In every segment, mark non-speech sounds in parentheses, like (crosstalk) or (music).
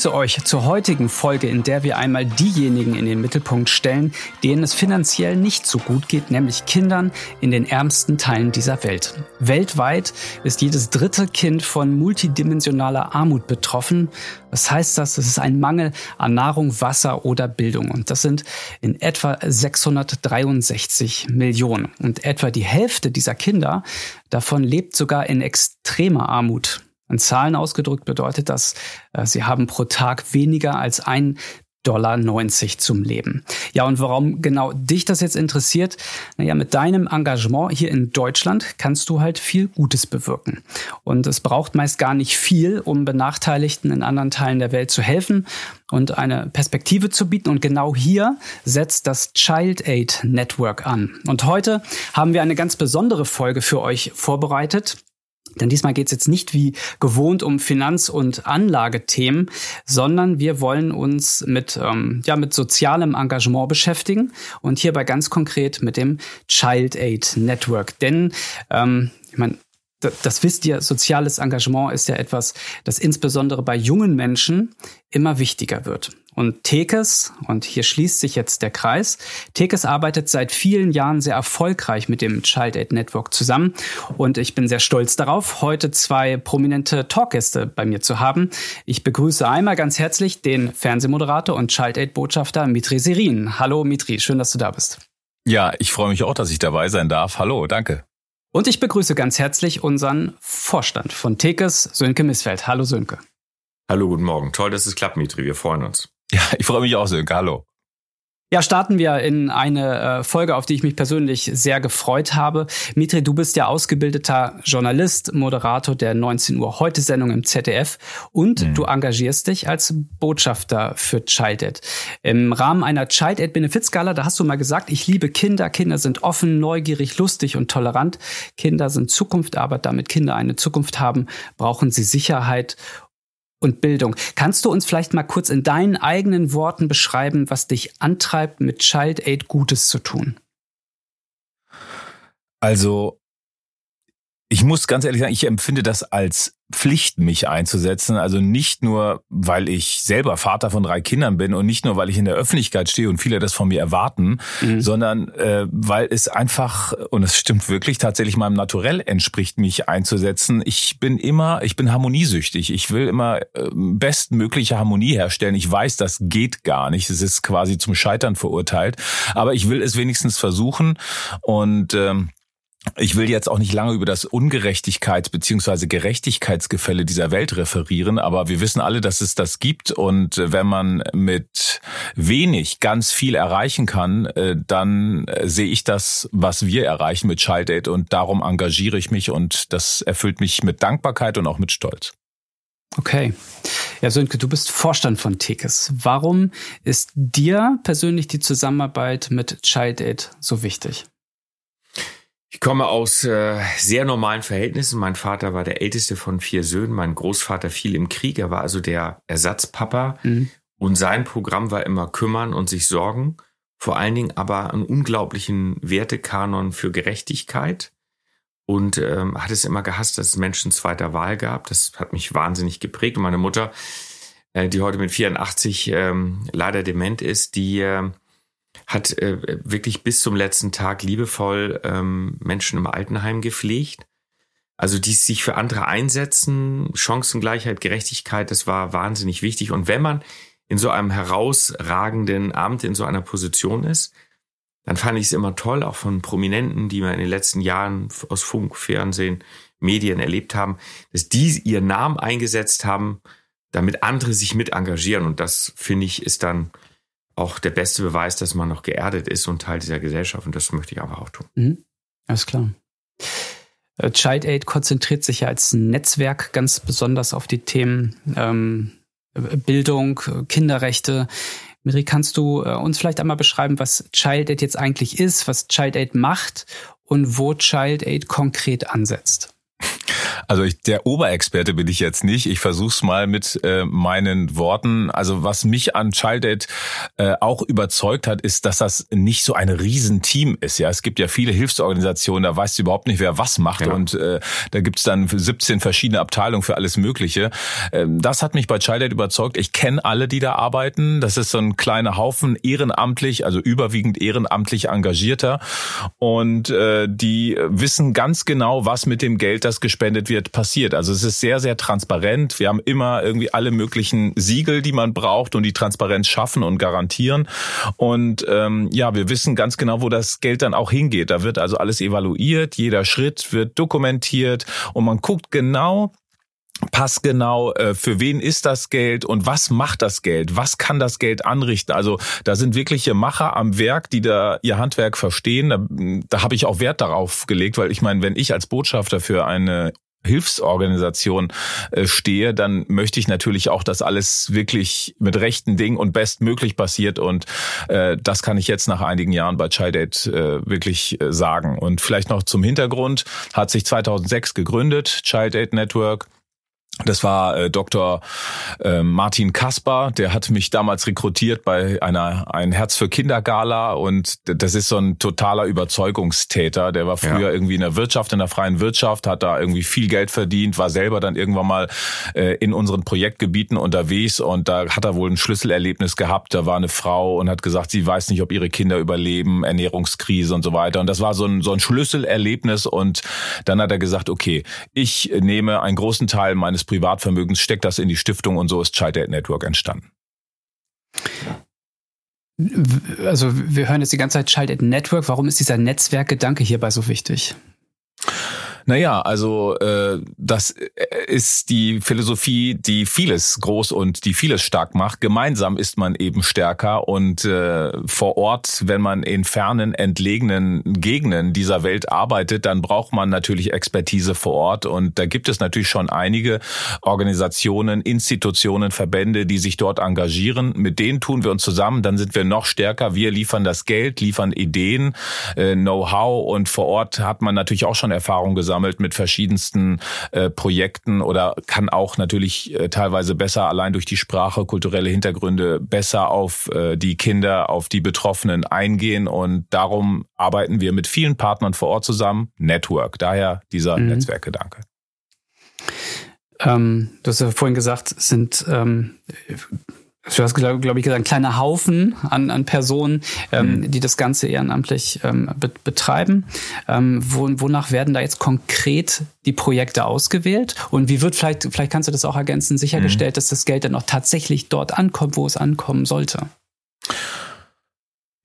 begrüße euch zur heutigen Folge, in der wir einmal diejenigen in den Mittelpunkt stellen, denen es finanziell nicht so gut geht, nämlich Kindern in den ärmsten Teilen dieser Welt. Weltweit ist jedes dritte Kind von multidimensionaler Armut betroffen. Was heißt das? Das ist ein Mangel an Nahrung, Wasser oder Bildung. Und das sind in etwa 663 Millionen. Und etwa die Hälfte dieser Kinder davon lebt sogar in extremer Armut. In Zahlen ausgedrückt bedeutet das, äh, sie haben pro Tag weniger als ein Dollar 90 zum Leben. Ja, und warum genau dich das jetzt interessiert? Naja, mit deinem Engagement hier in Deutschland kannst du halt viel Gutes bewirken. Und es braucht meist gar nicht viel, um Benachteiligten in anderen Teilen der Welt zu helfen und eine Perspektive zu bieten. Und genau hier setzt das Child Aid Network an. Und heute haben wir eine ganz besondere Folge für euch vorbereitet. Denn diesmal geht es jetzt nicht wie gewohnt um Finanz- und Anlagethemen, sondern wir wollen uns mit, ähm, ja, mit sozialem Engagement beschäftigen und hierbei ganz konkret mit dem Child Aid Network. Denn ähm, ich meine, das wisst ihr, soziales Engagement ist ja etwas, das insbesondere bei jungen Menschen immer wichtiger wird. Und Tekes, und hier schließt sich jetzt der Kreis, Tekes arbeitet seit vielen Jahren sehr erfolgreich mit dem Child Aid Network zusammen. Und ich bin sehr stolz darauf, heute zwei prominente Talkgäste bei mir zu haben. Ich begrüße einmal ganz herzlich den Fernsehmoderator und Child Aid Botschafter Mitri Serin. Hallo Mitri, schön, dass du da bist. Ja, ich freue mich auch, dass ich dabei sein darf. Hallo, danke. Und ich begrüße ganz herzlich unseren Vorstand von Tekes, Sönke Missfeld. Hallo Sönke. Hallo, guten Morgen. Toll, dass es klappt, Mitri. Wir freuen uns. Ja, ich freue mich auch, Sönke. Hallo. Ja, starten wir in eine äh, Folge, auf die ich mich persönlich sehr gefreut habe. Mitri, du bist ja ausgebildeter Journalist, Moderator der 19 Uhr heute Sendung im ZDF und mhm. du engagierst dich als Botschafter für Child Ed. Im Rahmen einer Child Ed Benefizgala, da hast du mal gesagt, ich liebe Kinder. Kinder sind offen, neugierig, lustig und tolerant. Kinder sind Zukunft, aber damit Kinder eine Zukunft haben, brauchen sie Sicherheit und Bildung. Kannst du uns vielleicht mal kurz in deinen eigenen Worten beschreiben, was dich antreibt, mit Child Aid Gutes zu tun? Also ich muss ganz ehrlich sagen, ich empfinde das als Pflicht, mich einzusetzen. Also nicht nur, weil ich selber Vater von drei Kindern bin und nicht nur, weil ich in der Öffentlichkeit stehe und viele das von mir erwarten, mhm. sondern äh, weil es einfach, und es stimmt wirklich, tatsächlich meinem Naturell entspricht, mich einzusetzen. Ich bin immer, ich bin harmoniesüchtig. Ich will immer äh, bestmögliche Harmonie herstellen. Ich weiß, das geht gar nicht. Es ist quasi zum Scheitern verurteilt. Aber ich will es wenigstens versuchen und ähm, ich will jetzt auch nicht lange über das Ungerechtigkeits- bzw. Gerechtigkeitsgefälle dieser Welt referieren, aber wir wissen alle, dass es das gibt und wenn man mit wenig ganz viel erreichen kann, äh, dann äh, sehe ich das, was wir erreichen mit Child Aid und darum engagiere ich mich und das erfüllt mich mit Dankbarkeit und auch mit Stolz. Okay. Ja, Sönke, du bist Vorstand von Tekes. Warum ist dir persönlich die Zusammenarbeit mit Child Aid so wichtig? Ich komme aus äh, sehr normalen Verhältnissen. Mein Vater war der älteste von vier Söhnen. Mein Großvater fiel im Krieg. Er war also der Ersatzpapa. Mhm. Und sein Programm war immer kümmern und sich sorgen. Vor allen Dingen aber einen unglaublichen Wertekanon für Gerechtigkeit. Und ähm, hat es immer gehasst, dass es Menschen zweiter Wahl gab. Das hat mich wahnsinnig geprägt. Und meine Mutter, äh, die heute mit 84 ähm, leider dement ist, die äh, hat äh, wirklich bis zum letzten Tag liebevoll ähm, Menschen im Altenheim gepflegt. Also die sich für andere einsetzen, Chancengleichheit, Gerechtigkeit, das war wahnsinnig wichtig. Und wenn man in so einem herausragenden Amt, in so einer Position ist, dann fand ich es immer toll, auch von Prominenten, die wir in den letzten Jahren aus Funk, Fernsehen, Medien erlebt haben, dass die ihren Namen eingesetzt haben, damit andere sich mit engagieren. Und das, finde ich, ist dann auch der beste Beweis, dass man noch geerdet ist und Teil dieser Gesellschaft. Und das möchte ich einfach auch tun. Mhm. Alles klar. Äh, Child Aid konzentriert sich ja als Netzwerk ganz besonders auf die Themen ähm, Bildung, Kinderrechte. Miri, kannst du äh, uns vielleicht einmal beschreiben, was Child Aid jetzt eigentlich ist, was Child Aid macht und wo Child Aid konkret ansetzt? Also ich, der Oberexperte bin ich jetzt nicht. Ich versuche es mal mit äh, meinen Worten. Also was mich an Childed äh, auch überzeugt hat, ist, dass das nicht so ein Riesenteam ist. Ja, es gibt ja viele Hilfsorganisationen, da weißt du überhaupt nicht, wer was macht. Ja. Und äh, da gibt's dann 17 verschiedene Abteilungen für alles Mögliche. Ähm, das hat mich bei Childed überzeugt. Ich kenne alle, die da arbeiten. Das ist so ein kleiner Haufen ehrenamtlich, also überwiegend ehrenamtlich engagierter. Und äh, die wissen ganz genau, was mit dem Geld, das gespendet wird, passiert. Also es ist sehr, sehr transparent. Wir haben immer irgendwie alle möglichen Siegel, die man braucht und die Transparenz schaffen und garantieren. Und ähm, ja, wir wissen ganz genau, wo das Geld dann auch hingeht. Da wird also alles evaluiert, jeder Schritt wird dokumentiert und man guckt genau, passgenau, äh, für wen ist das Geld und was macht das Geld? Was kann das Geld anrichten? Also da sind wirkliche Macher am Werk, die da ihr Handwerk verstehen. Da, da habe ich auch Wert darauf gelegt, weil ich meine, wenn ich als Botschafter für eine Hilfsorganisation äh, stehe, dann möchte ich natürlich auch, dass alles wirklich mit rechten Dingen und bestmöglich passiert. Und äh, das kann ich jetzt nach einigen Jahren bei ChildAid äh, wirklich äh, sagen. Und vielleicht noch zum Hintergrund, hat sich 2006 gegründet, ChildAid Network das war äh, Dr. Äh, Martin Kasper, der hat mich damals rekrutiert bei einer ein Herz für Kinder Gala und das ist so ein totaler Überzeugungstäter. Der war früher ja. irgendwie in der Wirtschaft, in der freien Wirtschaft, hat da irgendwie viel Geld verdient, war selber dann irgendwann mal äh, in unseren Projektgebieten unterwegs und da hat er wohl ein Schlüsselerlebnis gehabt. Da war eine Frau und hat gesagt, sie weiß nicht, ob ihre Kinder überleben, Ernährungskrise und so weiter. Und das war so ein so ein Schlüsselerlebnis und dann hat er gesagt, okay, ich nehme einen großen Teil meines Privatvermögens, steckt das in die Stiftung und so ist Child Network entstanden. Also wir hören jetzt die ganze Zeit Child Network. Warum ist dieser Netzwerkgedanke hierbei so wichtig? Naja, also äh, das äh, ist die Philosophie, die vieles groß und die vieles stark macht. Gemeinsam ist man eben stärker und äh, vor Ort, wenn man in fernen, entlegenen Gegenden dieser Welt arbeitet, dann braucht man natürlich Expertise vor Ort und da gibt es natürlich schon einige Organisationen, Institutionen, Verbände, die sich dort engagieren. Mit denen tun wir uns zusammen, dann sind wir noch stärker. Wir liefern das Geld, liefern Ideen, äh, Know-how und vor Ort hat man natürlich auch schon Erfahrung gesammelt gesammelt mit verschiedensten äh, Projekten oder kann auch natürlich äh, teilweise besser allein durch die Sprache, kulturelle Hintergründe besser auf äh, die Kinder, auf die Betroffenen eingehen und darum arbeiten wir mit vielen Partnern vor Ort zusammen. Network, daher dieser mhm. Netzwerkgedanke. Ähm, du hast ja vorhin gesagt, es sind ähm, du hast, glaube glaub ich, gesagt, ein kleiner Haufen an, an Personen, ähm, mhm. die das Ganze ehrenamtlich ähm, be betreiben. Ähm, wo, wonach werden da jetzt konkret die Projekte ausgewählt? Und wie wird vielleicht, vielleicht kannst du das auch ergänzen, sichergestellt, mhm. dass das Geld dann auch tatsächlich dort ankommt, wo es ankommen sollte?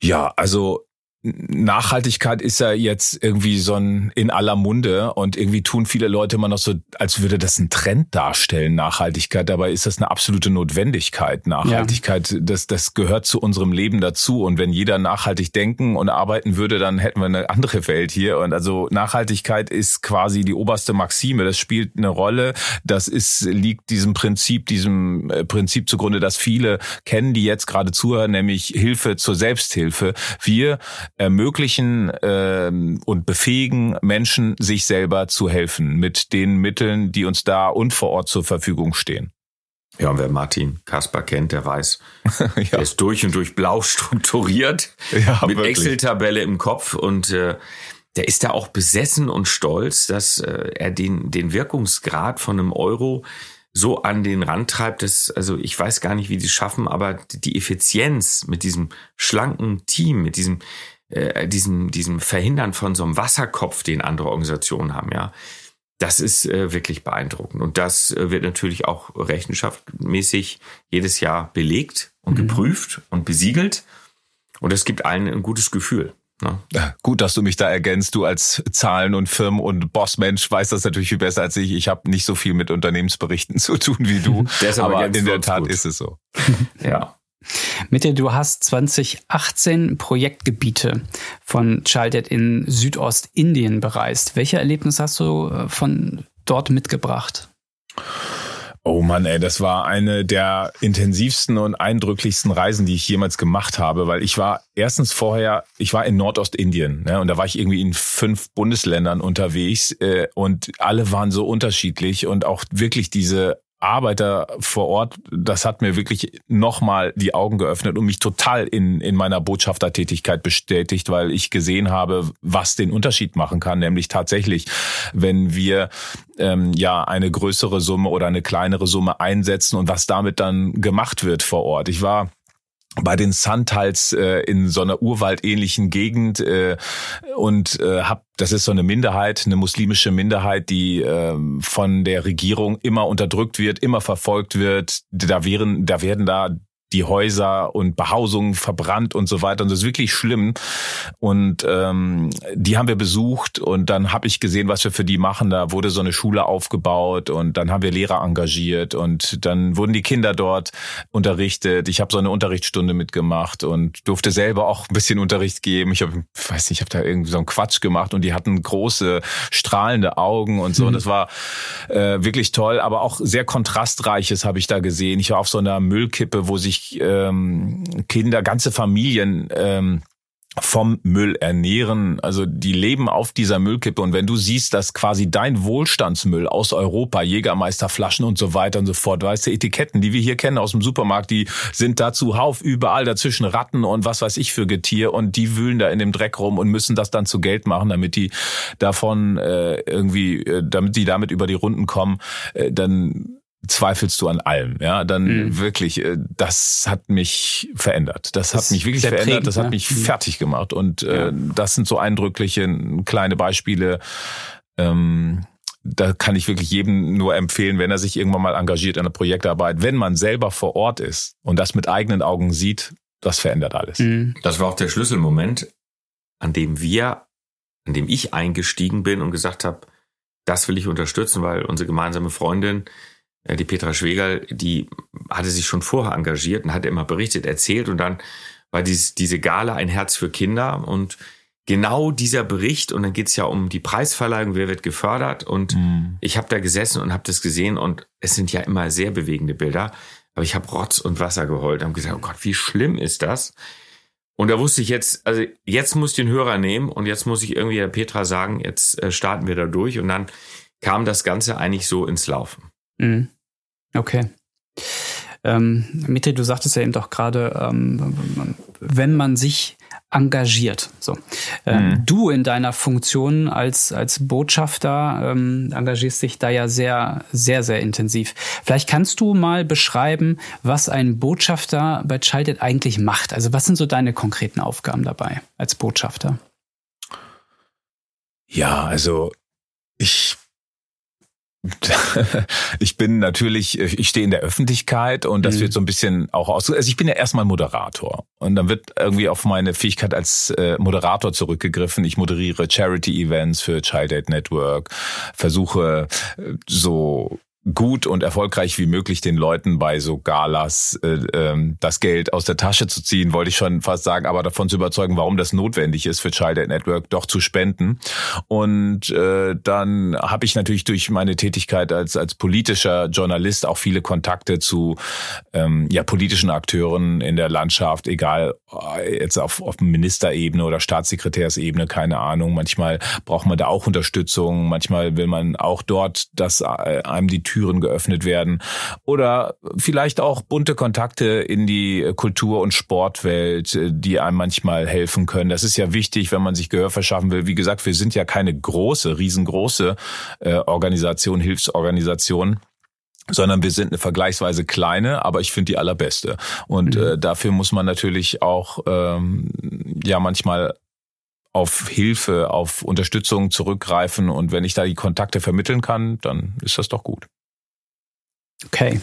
Ja, also Nachhaltigkeit ist ja jetzt irgendwie so ein in aller Munde und irgendwie tun viele Leute immer noch so, als würde das ein Trend darstellen, Nachhaltigkeit. Dabei ist das eine absolute Notwendigkeit. Nachhaltigkeit, ja. das, das gehört zu unserem Leben dazu. Und wenn jeder nachhaltig denken und arbeiten würde, dann hätten wir eine andere Welt hier. Und also Nachhaltigkeit ist quasi die oberste Maxime. Das spielt eine Rolle. Das ist, liegt diesem Prinzip, diesem äh, Prinzip zugrunde, dass viele kennen, die jetzt gerade zuhören, nämlich Hilfe zur Selbsthilfe. Wir ermöglichen ähm, und befähigen Menschen, sich selber zu helfen mit den Mitteln, die uns da und vor Ort zur Verfügung stehen. Ja, und wer Martin Kasper kennt, der weiß, (laughs) ja. er ist durch und durch blau strukturiert, (laughs) ja, mit Excel-Tabelle im Kopf und äh, der ist da auch besessen und stolz, dass äh, er den, den Wirkungsgrad von einem Euro so an den Rand treibt, dass, also ich weiß gar nicht, wie die schaffen, aber die Effizienz mit diesem schlanken Team, mit diesem äh, diesem, diesem Verhindern von so einem Wasserkopf, den andere Organisationen haben, ja. Das ist äh, wirklich beeindruckend. Und das äh, wird natürlich auch rechenschaftmäßig jedes Jahr belegt und mhm. geprüft und besiegelt. Und es gibt allen ein gutes Gefühl. Ne? Gut, dass du mich da ergänzt. Du als Zahlen- und Firmen- und Bossmensch weißt das natürlich viel besser als ich. Ich habe nicht so viel mit Unternehmensberichten (laughs) zu tun wie du. aber in der Tat gut. ist es so. (laughs) ja. Mitte, du hast 2018 Projektgebiete von Childed in Südostindien bereist. Welche Erlebnisse hast du äh, von dort mitgebracht? Oh Mann, ey, das war eine der intensivsten und eindrücklichsten Reisen, die ich jemals gemacht habe, weil ich war erstens vorher, ich war in Nordostindien ne, und da war ich irgendwie in fünf Bundesländern unterwegs äh, und alle waren so unterschiedlich und auch wirklich diese Arbeiter vor Ort, das hat mir wirklich nochmal die Augen geöffnet und mich total in, in meiner Botschaftertätigkeit bestätigt, weil ich gesehen habe, was den Unterschied machen kann, nämlich tatsächlich, wenn wir ähm, ja eine größere Summe oder eine kleinere Summe einsetzen und was damit dann gemacht wird vor Ort. Ich war bei den Santals äh, in so einer urwaldähnlichen Gegend äh, und äh, hab das ist so eine Minderheit, eine muslimische Minderheit, die äh, von der Regierung immer unterdrückt wird, immer verfolgt wird. Da wären, da werden da die Häuser und Behausungen verbrannt und so weiter. Und das ist wirklich schlimm. Und ähm, die haben wir besucht und dann habe ich gesehen, was wir für die machen. Da wurde so eine Schule aufgebaut und dann haben wir Lehrer engagiert und dann wurden die Kinder dort unterrichtet. Ich habe so eine Unterrichtsstunde mitgemacht und durfte selber auch ein bisschen Unterricht geben. Ich habe, weiß nicht, ich habe da irgendwie so einen Quatsch gemacht und die hatten große strahlende Augen und so. Mhm. Und das war äh, wirklich toll, aber auch sehr kontrastreiches habe ich da gesehen. Ich war auf so einer Müllkippe, wo sich sich ähm, Kinder, ganze Familien ähm, vom Müll ernähren. Also die leben auf dieser Müllkippe. Und wenn du siehst, dass quasi dein Wohlstandsmüll aus Europa, Jägermeisterflaschen und so weiter und so fort, weißt du, Etiketten, die wir hier kennen aus dem Supermarkt, die sind da zuhauf überall dazwischen Ratten und was weiß ich für Getier und die wühlen da in dem Dreck rum und müssen das dann zu Geld machen, damit die davon äh, irgendwie, äh, damit die damit über die Runden kommen, äh, dann zweifelst du an allem. Ja, dann mhm. wirklich, äh, das hat mich verändert. Das, das hat mich wirklich verändert. Prägend, das hat ne? mich mhm. fertig gemacht. Und äh, ja. das sind so eindrückliche kleine Beispiele. Ähm, da kann ich wirklich jedem nur empfehlen, wenn er sich irgendwann mal engagiert in einer Projektarbeit, wenn man selber vor Ort ist und das mit eigenen Augen sieht, das verändert alles. Mhm. Das war auch der Schlüsselmoment, an dem wir, an dem ich eingestiegen bin und gesagt habe, das will ich unterstützen, weil unsere gemeinsame Freundin die Petra Schwegal, die hatte sich schon vorher engagiert und hatte immer berichtet, erzählt und dann war dies, diese Gala ein Herz für Kinder und genau dieser Bericht und dann geht's ja um die Preisverleihung, wer wird gefördert und mhm. ich habe da gesessen und habe das gesehen und es sind ja immer sehr bewegende Bilder, aber ich habe Rotz und Wasser geheult und gesagt, oh Gott, wie schlimm ist das? Und da wusste ich jetzt, also jetzt muss ich den Hörer nehmen und jetzt muss ich irgendwie der Petra sagen, jetzt äh, starten wir da durch und dann kam das Ganze eigentlich so ins Laufen. Mhm. Okay. Ähm, Mitri, du sagtest ja eben doch gerade, ähm, wenn man sich engagiert. So, ähm, mhm. du in deiner Funktion als als Botschafter ähm, engagierst dich da ja sehr sehr sehr intensiv. Vielleicht kannst du mal beschreiben, was ein Botschafter bei Childed eigentlich macht. Also was sind so deine konkreten Aufgaben dabei als Botschafter? Ja, also ich (laughs) ich bin natürlich, ich stehe in der Öffentlichkeit und das mhm. wird so ein bisschen auch aus. Also ich bin ja erstmal Moderator und dann wird irgendwie auf meine Fähigkeit als äh, Moderator zurückgegriffen. Ich moderiere Charity-Events für Child Aid Network, versuche äh, so gut und erfolgreich wie möglich den Leuten bei so Galas äh, äh, das Geld aus der Tasche zu ziehen, wollte ich schon fast sagen, aber davon zu überzeugen, warum das notwendig ist für Child Aid Network, doch zu spenden. Und äh, dann habe ich natürlich durch meine Tätigkeit als als politischer Journalist auch viele Kontakte zu ähm, ja politischen Akteuren in der Landschaft, egal äh, jetzt auf, auf Ministerebene oder Staatssekretärsebene, keine Ahnung. Manchmal braucht man da auch Unterstützung, manchmal will man auch dort, dass äh, einem die Tür Türen geöffnet werden oder vielleicht auch bunte Kontakte in die Kultur- und Sportwelt, die einem manchmal helfen können. Das ist ja wichtig, wenn man sich Gehör verschaffen will. Wie gesagt, wir sind ja keine große, riesengroße äh, Organisation, Hilfsorganisation sondern wir sind eine vergleichsweise kleine, aber ich finde die allerbeste. Und mhm. äh, dafür muss man natürlich auch ähm, ja manchmal auf Hilfe, auf Unterstützung zurückgreifen. Und wenn ich da die Kontakte vermitteln kann, dann ist das doch gut. Okay.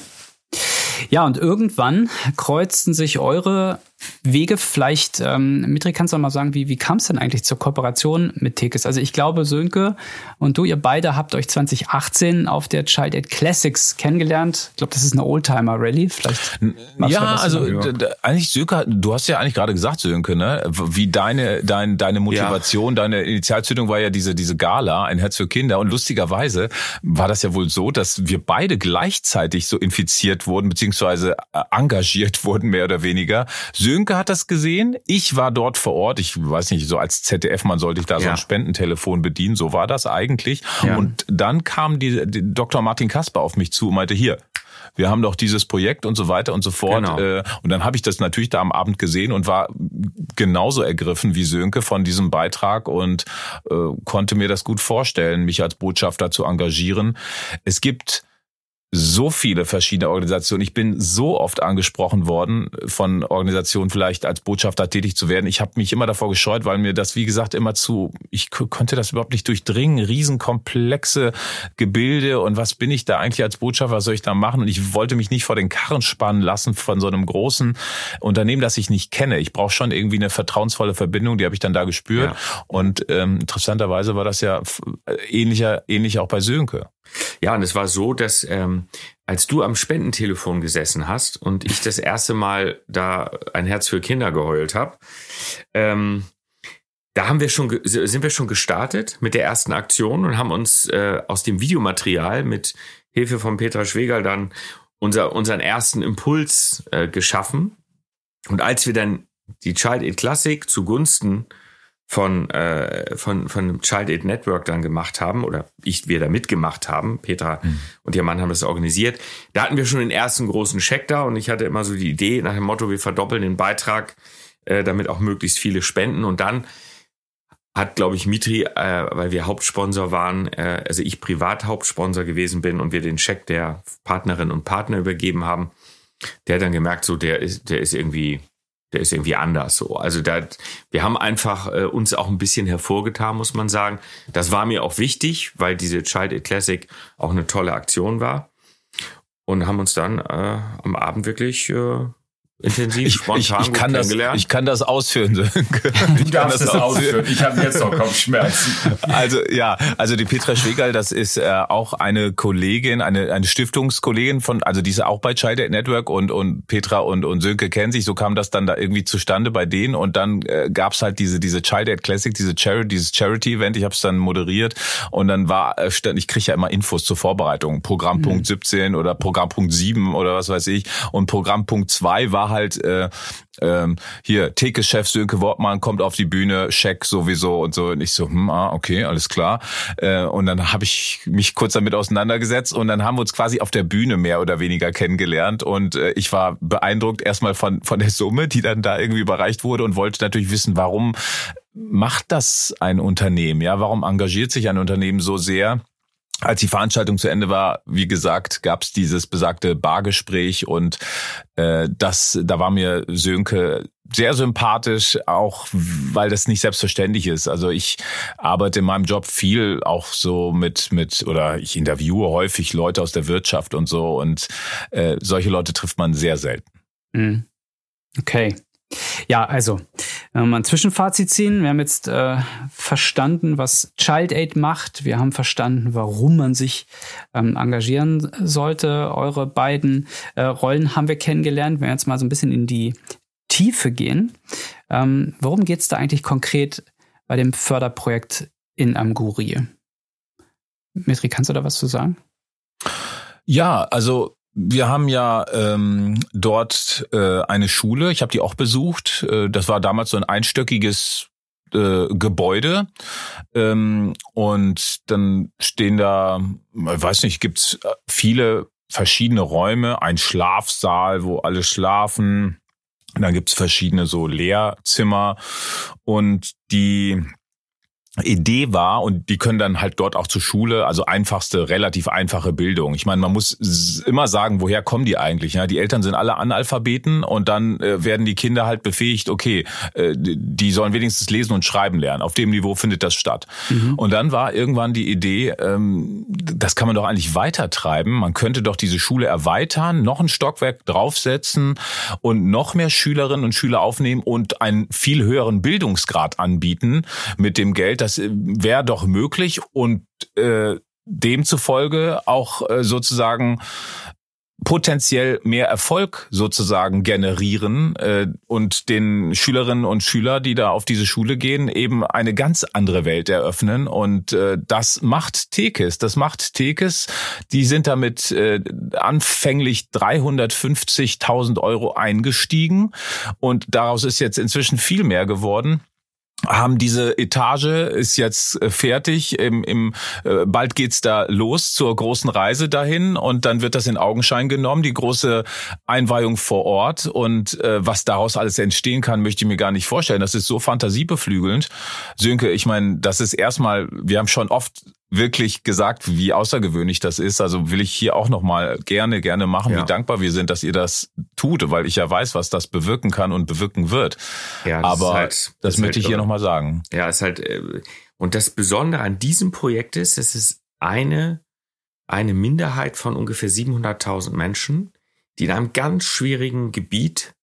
Ja, und irgendwann kreuzten sich eure Wege. Vielleicht, ähm, Mitri, kannst du mal sagen, wie, wie kam es denn eigentlich zur Kooperation mit Tekes? Also ich glaube, Sönke und du, ihr beide habt euch 2018 auf der Child Aid Classics kennengelernt. Ich glaube, das ist eine Oldtimer-Rallye. Vielleicht. Ja, also eigentlich Sönke, du hast ja eigentlich gerade gesagt, Sönke, ne? Wie deine, dein, deine Motivation, ja. deine Initialzündung war ja diese, diese Gala, ein Herz für Kinder. Und lustigerweise war das ja wohl so, dass wir beide gleichzeitig so infiziert wurden, beziehungsweise äh, engagiert wurden, mehr oder weniger. Sönke hat das gesehen. Ich war dort vor Ort. Ich weiß nicht, so als ZDF-Mann sollte ich da ja. so ein Spendentelefon bedienen. So war das eigentlich. Ja. Und dann kam die, die Dr. Martin Kasper auf mich zu und meinte, hier, wir haben doch dieses Projekt und so weiter und so fort. Genau. Äh, und dann habe ich das natürlich da am Abend gesehen und war genauso ergriffen wie Sönke von diesem Beitrag und äh, konnte mir das gut vorstellen, mich als Botschafter zu engagieren. Es gibt so viele verschiedene Organisationen. Ich bin so oft angesprochen worden von Organisationen vielleicht als Botschafter tätig zu werden. Ich habe mich immer davor gescheut, weil mir das, wie gesagt, immer zu, ich konnte das überhaupt nicht durchdringen. Riesenkomplexe Gebilde und was bin ich da eigentlich als Botschafter, was soll ich da machen? Und ich wollte mich nicht vor den Karren spannen lassen von so einem großen Unternehmen, das ich nicht kenne. Ich brauche schon irgendwie eine vertrauensvolle Verbindung, die habe ich dann da gespürt. Ja. Und ähm, interessanterweise war das ja ähnlicher, ähnlich auch bei Sönke. Ja, und es war so, dass ähm, als du am Spendentelefon gesessen hast und ich das erste Mal da ein Herz für Kinder geheult habe, ähm, da haben wir schon sind wir schon gestartet mit der ersten Aktion und haben uns äh, aus dem Videomaterial mit Hilfe von Petra Schwegal dann unser, unseren ersten Impuls äh, geschaffen. Und als wir dann die Child Aid Classic zugunsten von, äh, von, von einem Child Aid Network dann gemacht haben oder ich, wir da mitgemacht haben. Petra mhm. und ihr Mann haben das organisiert. Da hatten wir schon den ersten großen Scheck da und ich hatte immer so die Idee nach dem Motto, wir verdoppeln den Beitrag, äh, damit auch möglichst viele spenden und dann hat, glaube ich, Mitri, äh, weil wir Hauptsponsor waren, äh, also ich privat Hauptsponsor gewesen bin und wir den Scheck der Partnerinnen und Partner übergeben haben, der hat dann gemerkt, so der ist, der ist irgendwie der ist irgendwie anders so. Also da, wir haben einfach äh, uns auch ein bisschen hervorgetan, muss man sagen. Das war mir auch wichtig, weil diese Child It Classic auch eine tolle Aktion war. Und haben uns dann äh, am Abend wirklich äh, intensiv, ich, spontan ich, ich kann das, Ich kann das ausführen. (laughs) du ich darfst das, das ausführen. Ich habe jetzt noch Kopfschmerzen. Also ja, also die Petra Schwegal, das ist äh, auch eine Kollegin, eine, eine Stiftungskollegin von, also die ist auch bei Child Network und und Petra und und Sönke kennen sich. So kam das dann da irgendwie zustande bei denen und dann äh, gab es halt diese diese Child Aid Classic, diese Charity, dieses Charity Event. Ich habe es dann moderiert und dann war, äh, ich kriege ja immer Infos zur Vorbereitung, Programmpunkt mhm. 17 oder Programmpunkt 7 oder was weiß ich und Programmpunkt 2 war halt äh, ähm, hier Theke-Chef Sönke Wortmann kommt auf die Bühne, Scheck sowieso und so. Und ich so, hm, ah, okay, alles klar. Äh, und dann habe ich mich kurz damit auseinandergesetzt und dann haben wir uns quasi auf der Bühne mehr oder weniger kennengelernt. Und äh, ich war beeindruckt erstmal von, von der Summe, die dann da irgendwie überreicht wurde und wollte natürlich wissen, warum macht das ein Unternehmen? Ja, warum engagiert sich ein Unternehmen so sehr? Als die Veranstaltung zu Ende war, wie gesagt, gab es dieses besagte Bargespräch und äh, das, da war mir Sönke sehr sympathisch, auch weil das nicht selbstverständlich ist. Also ich arbeite in meinem Job viel auch so mit mit oder ich interviewe häufig Leute aus der Wirtschaft und so und äh, solche Leute trifft man sehr selten. Mhm. Okay. Ja, also, mal ein Zwischenfazit ziehen, wir haben jetzt äh, verstanden, was Child Aid macht. Wir haben verstanden, warum man sich ähm, engagieren sollte. Eure beiden äh, Rollen haben wir kennengelernt. Wenn wir jetzt mal so ein bisschen in die Tiefe gehen. Ähm, worum geht es da eigentlich konkret bei dem Förderprojekt in Amguri? Mitri, kannst du da was zu sagen? Ja, also wir haben ja ähm, dort äh, eine Schule, ich habe die auch besucht. Äh, das war damals so ein einstöckiges äh, Gebäude ähm, und dann stehen da, ich weiß nicht, gibt's äh, viele verschiedene Räume, ein Schlafsaal, wo alle schlafen. Dann gibt's verschiedene so Lehrzimmer und die Idee war und die können dann halt dort auch zur Schule, also einfachste, relativ einfache Bildung. Ich meine, man muss immer sagen, woher kommen die eigentlich? Ja, die Eltern sind alle Analphabeten und dann äh, werden die Kinder halt befähigt, okay, äh, die sollen wenigstens lesen und schreiben lernen. Auf dem Niveau findet das statt. Mhm. Und dann war irgendwann die Idee, ähm, das kann man doch eigentlich weitertreiben. Man könnte doch diese Schule erweitern, noch ein Stockwerk draufsetzen und noch mehr Schülerinnen und Schüler aufnehmen und einen viel höheren Bildungsgrad anbieten mit dem Geld, das äh, wäre doch möglich und äh, demzufolge auch äh, sozusagen potenziell mehr Erfolg sozusagen generieren äh, und den Schülerinnen und Schüler, die da auf diese Schule gehen, eben eine ganz andere Welt eröffnen. Und äh, das macht Tekes. Das macht Tekes. Die sind damit äh, anfänglich 350.000 Euro eingestiegen und daraus ist jetzt inzwischen viel mehr geworden haben diese Etage ist jetzt äh, fertig. Im, im äh, bald geht's da los zur großen Reise dahin und dann wird das in Augenschein genommen die große Einweihung vor Ort. Und äh, was daraus alles entstehen kann möchte ich mir gar nicht vorstellen. Das ist so fantasiebeflügelnd. Sönke ich meine das ist erstmal wir haben schon oft wirklich gesagt, wie außergewöhnlich das ist. Also will ich hier auch noch mal gerne, gerne machen, ja. wie dankbar wir sind, dass ihr das tut, weil ich ja weiß, was das bewirken kann und bewirken wird. Ja, das Aber halt, das, das möchte halt ich hier noch mal sagen. Ja, ist halt äh, und das Besondere an diesem Projekt ist, es ist eine eine Minderheit von ungefähr 700.000 Menschen, die in einem ganz schwierigen Gebiet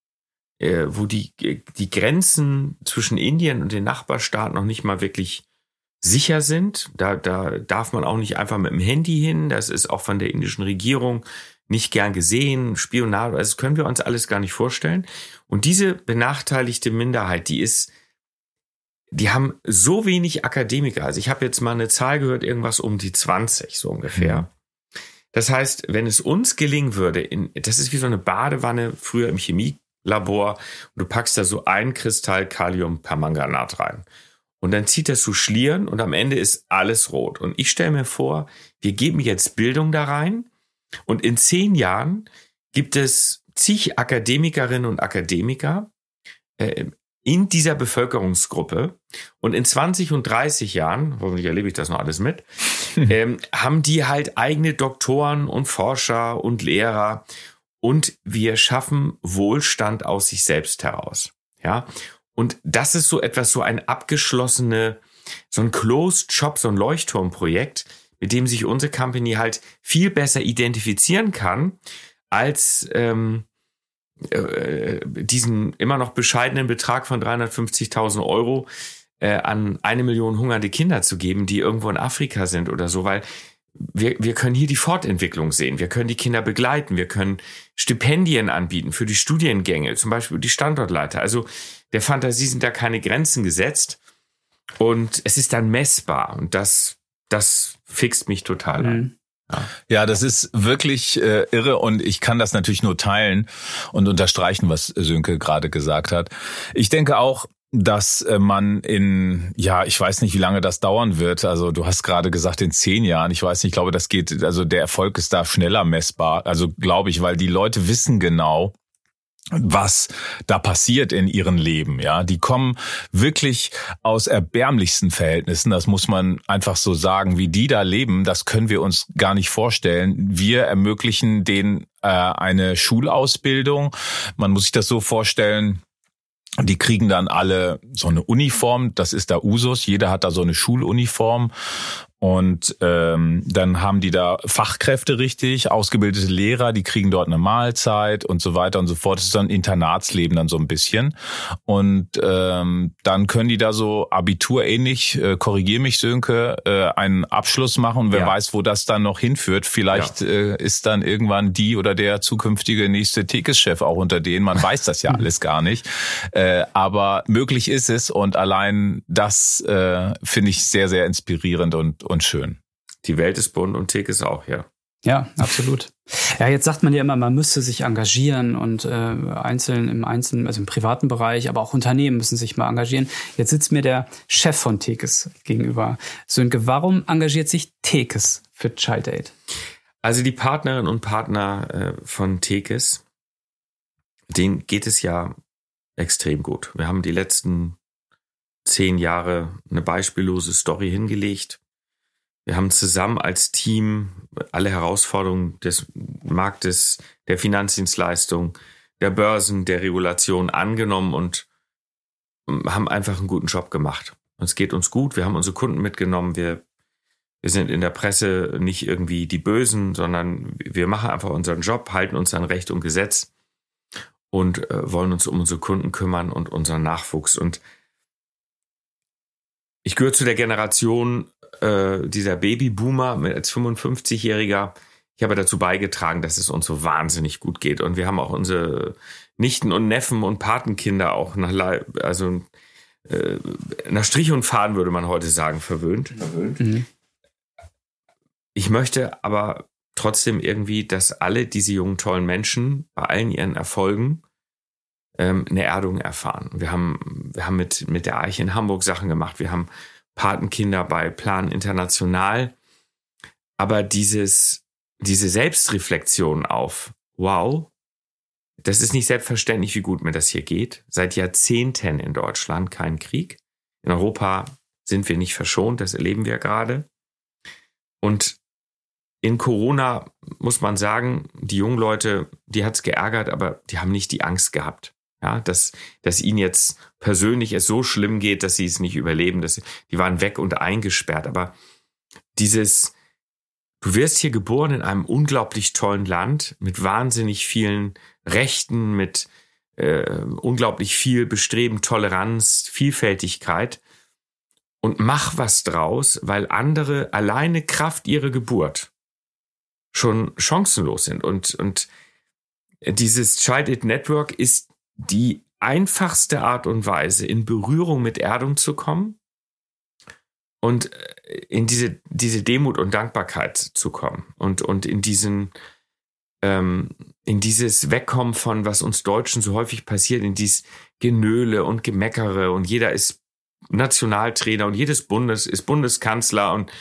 äh, wo die, die Grenzen zwischen Indien und den Nachbarstaaten noch nicht mal wirklich sicher sind. Da, da darf man auch nicht einfach mit dem Handy hin. Das ist auch von der indischen Regierung nicht gern gesehen. Spionage, also das können wir uns alles gar nicht vorstellen. Und diese benachteiligte Minderheit, die ist, die haben so wenig Akademiker. Also ich habe jetzt mal eine Zahl gehört, irgendwas um die 20 so ungefähr. Mhm. Das heißt, wenn es uns gelingen würde, in, das ist wie so eine Badewanne früher im Chemielabor, und du packst da so ein Kristall Kaliumpermanganat rein. Und dann zieht das so Schlieren und am Ende ist alles rot. Und ich stelle mir vor, wir geben jetzt Bildung da rein und in zehn Jahren gibt es zig Akademikerinnen und Akademiker äh, in dieser Bevölkerungsgruppe und in 20 und 30 Jahren, hoffentlich erlebe ich das noch alles mit, (laughs) ähm, haben die halt eigene Doktoren und Forscher und Lehrer und wir schaffen Wohlstand aus sich selbst heraus. Ja, und das ist so etwas, so ein abgeschlossene, so ein Closed Shop, so ein Leuchtturmprojekt, mit dem sich unsere Company halt viel besser identifizieren kann, als ähm, äh, diesen immer noch bescheidenen Betrag von 350.000 Euro äh, an eine Million hungernde Kinder zu geben, die irgendwo in Afrika sind oder so, weil wir, wir können hier die Fortentwicklung sehen. Wir können die Kinder begleiten. Wir können Stipendien anbieten für die Studiengänge, zum Beispiel die Standortleiter. Also der Fantasie sind da keine Grenzen gesetzt. Und es ist dann messbar. Und das, das fixt mich total an. Mhm. Ja. ja, das ist wirklich äh, irre und ich kann das natürlich nur teilen und unterstreichen, was Sönke gerade gesagt hat. Ich denke auch, dass äh, man in, ja, ich weiß nicht, wie lange das dauern wird. Also du hast gerade gesagt, in zehn Jahren. Ich weiß nicht, ich glaube, das geht, also der Erfolg ist da schneller messbar. Also glaube ich, weil die Leute wissen genau, was da passiert in ihrem Leben, ja. Die kommen wirklich aus erbärmlichsten Verhältnissen. Das muss man einfach so sagen. Wie die da leben, das können wir uns gar nicht vorstellen. Wir ermöglichen denen äh, eine Schulausbildung. Man muss sich das so vorstellen, die kriegen dann alle so eine Uniform, das ist da Usus, jeder hat da so eine Schuluniform und ähm, dann haben die da Fachkräfte richtig, ausgebildete Lehrer, die kriegen dort eine Mahlzeit und so weiter und so fort. Das ist dann Internatsleben dann so ein bisschen. Und ähm, dann können die da so Abitur ähnlich, äh, korrigier mich Sönke, äh, einen Abschluss machen. Wer ja. weiß, wo das dann noch hinführt. Vielleicht ja. äh, ist dann irgendwann die oder der zukünftige nächste Tekes-Chef auch unter denen. Man weiß das ja (laughs) alles gar nicht. Äh, aber möglich ist es und allein das äh, finde ich sehr, sehr inspirierend und und schön. Die Welt ist bunt und Tick ist auch, ja. Ja, absolut. Ja, jetzt sagt man ja immer, man müsste sich engagieren und äh, einzeln im einzelnen, also im privaten Bereich, aber auch Unternehmen müssen sich mal engagieren. Jetzt sitzt mir der Chef von Tekes gegenüber. Sönke, warum engagiert sich Tekes für Child Aid? Also die Partnerinnen und Partner äh, von Tekes, denen geht es ja extrem gut. Wir haben die letzten zehn Jahre eine beispiellose Story hingelegt. Wir haben zusammen als Team alle Herausforderungen des Marktes, der Finanzdienstleistung, der Börsen, der Regulation angenommen und haben einfach einen guten Job gemacht. Es geht uns gut, wir haben unsere Kunden mitgenommen, wir, wir sind in der Presse nicht irgendwie die Bösen, sondern wir machen einfach unseren Job, halten uns an Recht und Gesetz und äh, wollen uns um unsere Kunden kümmern und unseren Nachwuchs. Und ich gehöre zu der Generation äh, dieser Babyboomer als 55-Jähriger. Ich habe dazu beigetragen, dass es uns so wahnsinnig gut geht. Und wir haben auch unsere Nichten und Neffen und Patenkinder auch nach, also, äh, nach Strich und Faden, würde man heute sagen, verwöhnt. verwöhnt. Mhm. Ich möchte aber trotzdem irgendwie, dass alle diese jungen, tollen Menschen bei allen ihren Erfolgen ähm, eine Erdung erfahren. Wir haben, wir haben mit, mit der Eiche in Hamburg Sachen gemacht. Wir haben Patenkinder bei Plan International. Aber dieses, diese Selbstreflexion auf, wow, das ist nicht selbstverständlich, wie gut mir das hier geht. Seit Jahrzehnten in Deutschland kein Krieg. In Europa sind wir nicht verschont, das erleben wir gerade. Und in Corona muss man sagen, die jungen Leute, die hat's geärgert, aber die haben nicht die Angst gehabt. Ja, dass, dass ihnen jetzt persönlich es so schlimm geht, dass sie es nicht überleben. Dass, die waren weg und eingesperrt. Aber dieses, du wirst hier geboren in einem unglaublich tollen Land mit wahnsinnig vielen Rechten, mit äh, unglaublich viel Bestreben, Toleranz, Vielfältigkeit und mach was draus, weil andere alleine Kraft ihrer Geburt schon chancenlos sind. Und, und dieses Child It Network ist die einfachste Art und Weise, in Berührung mit Erdung zu kommen und äh, in diese, diese Demut und Dankbarkeit zu kommen und, und in diesen, ähm, in dieses Wegkommen von, was uns Deutschen so häufig passiert, in dieses Genöle und Gemeckere und jeder ist Nationaltrainer und jedes Bundes ist Bundeskanzler und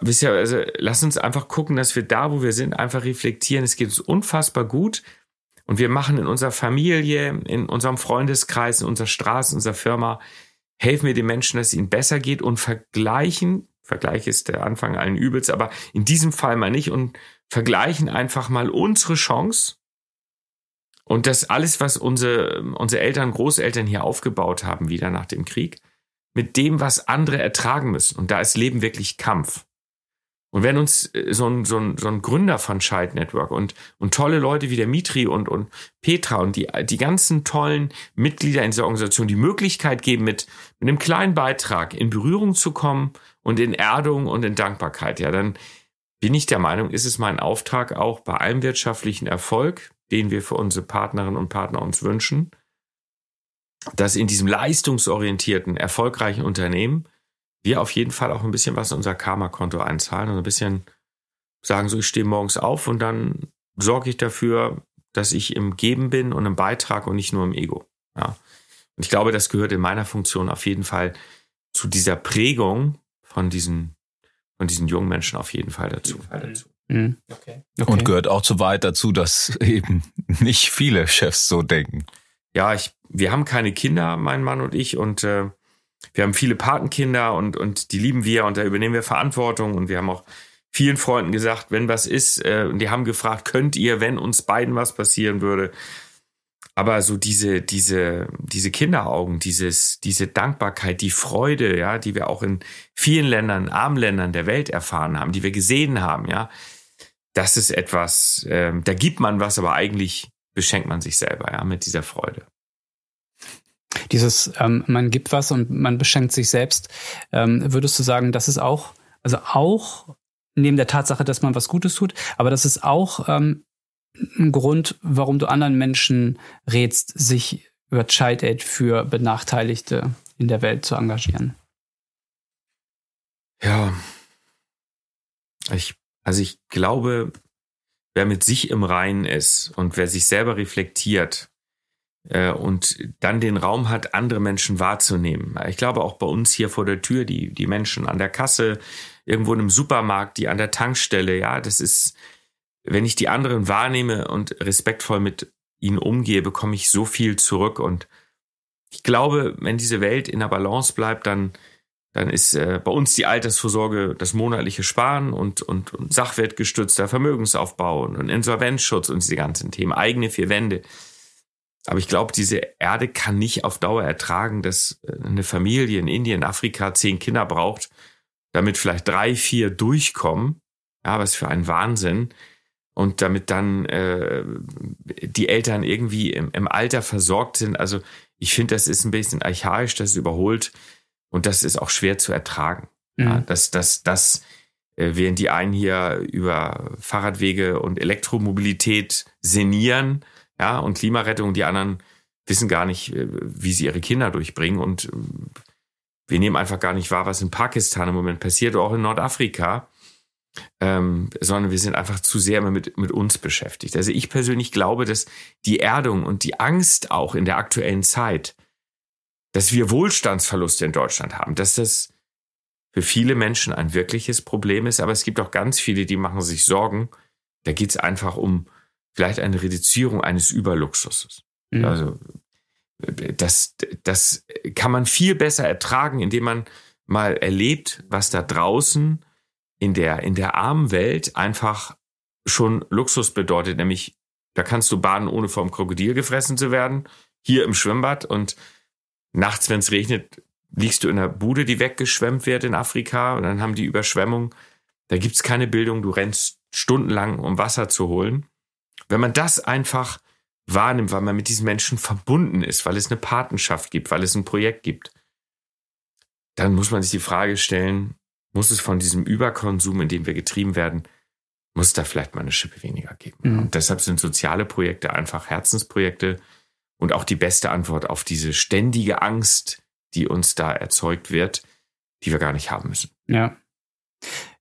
wisst ihr, also lass uns einfach gucken, dass wir da, wo wir sind, einfach reflektieren. Es geht uns unfassbar gut. Und wir machen in unserer Familie, in unserem Freundeskreis, in unserer Straße, in unserer Firma, helfen wir den Menschen, dass es ihnen besser geht und vergleichen, Vergleich ist der Anfang allen Übels, aber in diesem Fall mal nicht und vergleichen einfach mal unsere Chance und das alles, was unsere, unsere Eltern, Großeltern hier aufgebaut haben, wieder nach dem Krieg, mit dem, was andere ertragen müssen. Und da ist Leben wirklich Kampf. Und wenn uns äh, so ein, so ein, so ein Gründer von Child Network und, und tolle Leute wie der Mitri und, und Petra und die, die ganzen tollen Mitglieder in dieser Organisation die Möglichkeit geben, mit, mit einem kleinen Beitrag in Berührung zu kommen und in Erdung und in Dankbarkeit, ja, dann bin ich der Meinung, ist es mein Auftrag auch bei allem wirtschaftlichen Erfolg, den wir für unsere Partnerinnen und Partner uns wünschen, dass in diesem leistungsorientierten, erfolgreichen Unternehmen wir auf jeden Fall auch ein bisschen was in unser Karma-Konto einzahlen und ein bisschen sagen, so ich stehe morgens auf und dann sorge ich dafür, dass ich im Geben bin und im Beitrag und nicht nur im Ego. Ja. Und ich glaube, das gehört in meiner Funktion auf jeden Fall zu dieser Prägung von diesen, von diesen jungen Menschen auf jeden Fall dazu. Jeden Fall dazu. Mhm. Okay. Okay. Und gehört auch zu weit dazu, dass eben nicht viele Chefs so denken. Ja, ich, wir haben keine Kinder, mein Mann und ich, und äh, wir haben viele Patenkinder und, und die lieben wir und da übernehmen wir Verantwortung und wir haben auch vielen Freunden gesagt, wenn was ist, äh, und die haben gefragt, könnt ihr, wenn uns beiden was passieren würde. Aber so diese, diese, diese Kinderaugen, dieses, diese Dankbarkeit, die Freude, ja, die wir auch in vielen Ländern, armen Ländern der Welt erfahren haben, die wir gesehen haben, ja, das ist etwas, äh, da gibt man was, aber eigentlich beschenkt man sich selber, ja, mit dieser Freude. Dieses, ähm, man gibt was und man beschenkt sich selbst. Ähm, würdest du sagen, das ist auch, also auch neben der Tatsache, dass man was Gutes tut, aber das ist auch ähm, ein Grund, warum du anderen Menschen rätst, sich über Child Aid für Benachteiligte in der Welt zu engagieren? Ja, ich, also ich glaube, wer mit sich im Reinen ist und wer sich selber reflektiert, und dann den Raum hat, andere Menschen wahrzunehmen. Ich glaube auch bei uns hier vor der Tür, die, die Menschen an der Kasse, irgendwo in einem Supermarkt, die an der Tankstelle, ja, das ist, wenn ich die anderen wahrnehme und respektvoll mit ihnen umgehe, bekomme ich so viel zurück und ich glaube, wenn diese Welt in der Balance bleibt, dann, dann ist äh, bei uns die Altersvorsorge das monatliche Sparen und, und, und sachwertgestützter Vermögensaufbau und Insolvenzschutz und diese ganzen Themen, eigene vier Wände. Aber ich glaube, diese Erde kann nicht auf Dauer ertragen, dass äh, eine Familie in Indien, Afrika zehn Kinder braucht, damit vielleicht drei, vier durchkommen. Ja, was für ein Wahnsinn. Und damit dann äh, die Eltern irgendwie im, im Alter versorgt sind. Also ich finde, das ist ein bisschen archaisch, das ist überholt und das ist auch schwer zu ertragen. Mhm. Ja, dass, dass, dass äh, während die einen hier über Fahrradwege und Elektromobilität senieren, ja, und Klimarettung, die anderen wissen gar nicht, äh, wie sie ihre Kinder durchbringen und äh, wir nehmen einfach gar nicht wahr, was in Pakistan im Moment passiert auch in Nordafrika, ähm, sondern wir sind einfach zu sehr mit, mit uns beschäftigt. Also ich persönlich glaube, dass die Erdung und die Angst auch in der aktuellen Zeit, dass wir Wohlstandsverluste in Deutschland haben, dass das für viele Menschen ein wirkliches Problem ist, aber es gibt auch ganz viele, die machen sich Sorgen. Da geht es einfach um vielleicht eine Reduzierung eines Überluxuses. Mhm. Also das, das kann man viel besser ertragen, indem man mal erlebt, was da draußen in der, in der armen Welt einfach schon Luxus bedeutet, nämlich da kannst du baden, ohne vom Krokodil gefressen zu werden, hier im Schwimmbad und nachts, wenn es regnet, liegst du in der Bude, die weggeschwemmt wird in Afrika und dann haben die Überschwemmung. Da gibt's keine Bildung, du rennst stundenlang, um Wasser zu holen. Wenn man das einfach wahrnimmt, weil man mit diesen Menschen verbunden ist, weil es eine Patenschaft gibt, weil es ein Projekt gibt, dann muss man sich die Frage stellen, muss es von diesem Überkonsum, in dem wir getrieben werden, muss da vielleicht mal eine Schippe weniger geben. Mhm. Und deshalb sind soziale Projekte einfach Herzensprojekte und auch die beste Antwort auf diese ständige Angst, die uns da erzeugt wird, die wir gar nicht haben müssen. Ja.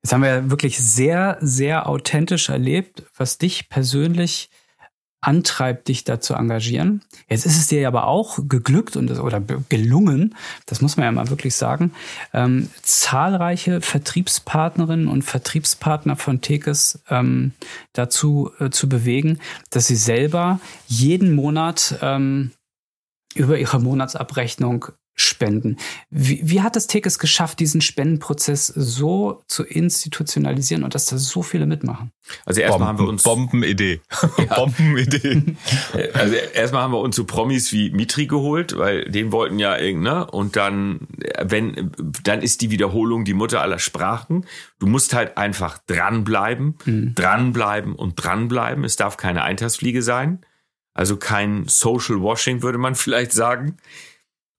Jetzt haben wir ja wirklich sehr, sehr authentisch erlebt, was dich persönlich antreibt, dich da zu engagieren. Jetzt ist es dir aber auch geglückt und oder gelungen, das muss man ja mal wirklich sagen, ähm, zahlreiche Vertriebspartnerinnen und Vertriebspartner von Tekes ähm, dazu äh, zu bewegen, dass sie selber jeden Monat ähm, über ihre Monatsabrechnung spenden. Wie, wie hat es Tekes geschafft, diesen Spendenprozess so zu institutionalisieren und dass da so viele mitmachen? Also erstmal haben wir uns Bombenidee. (laughs) Ja. Bombenidee. Also erstmal haben wir uns so Promis wie Mitri geholt, weil den wollten ja ne? und dann wenn dann ist die Wiederholung die Mutter aller Sprachen. Du musst halt einfach dranbleiben, mhm. dranbleiben und dranbleiben. Es darf keine Eintagsfliege sein. Also kein Social Washing würde man (laughs) vielleicht sagen.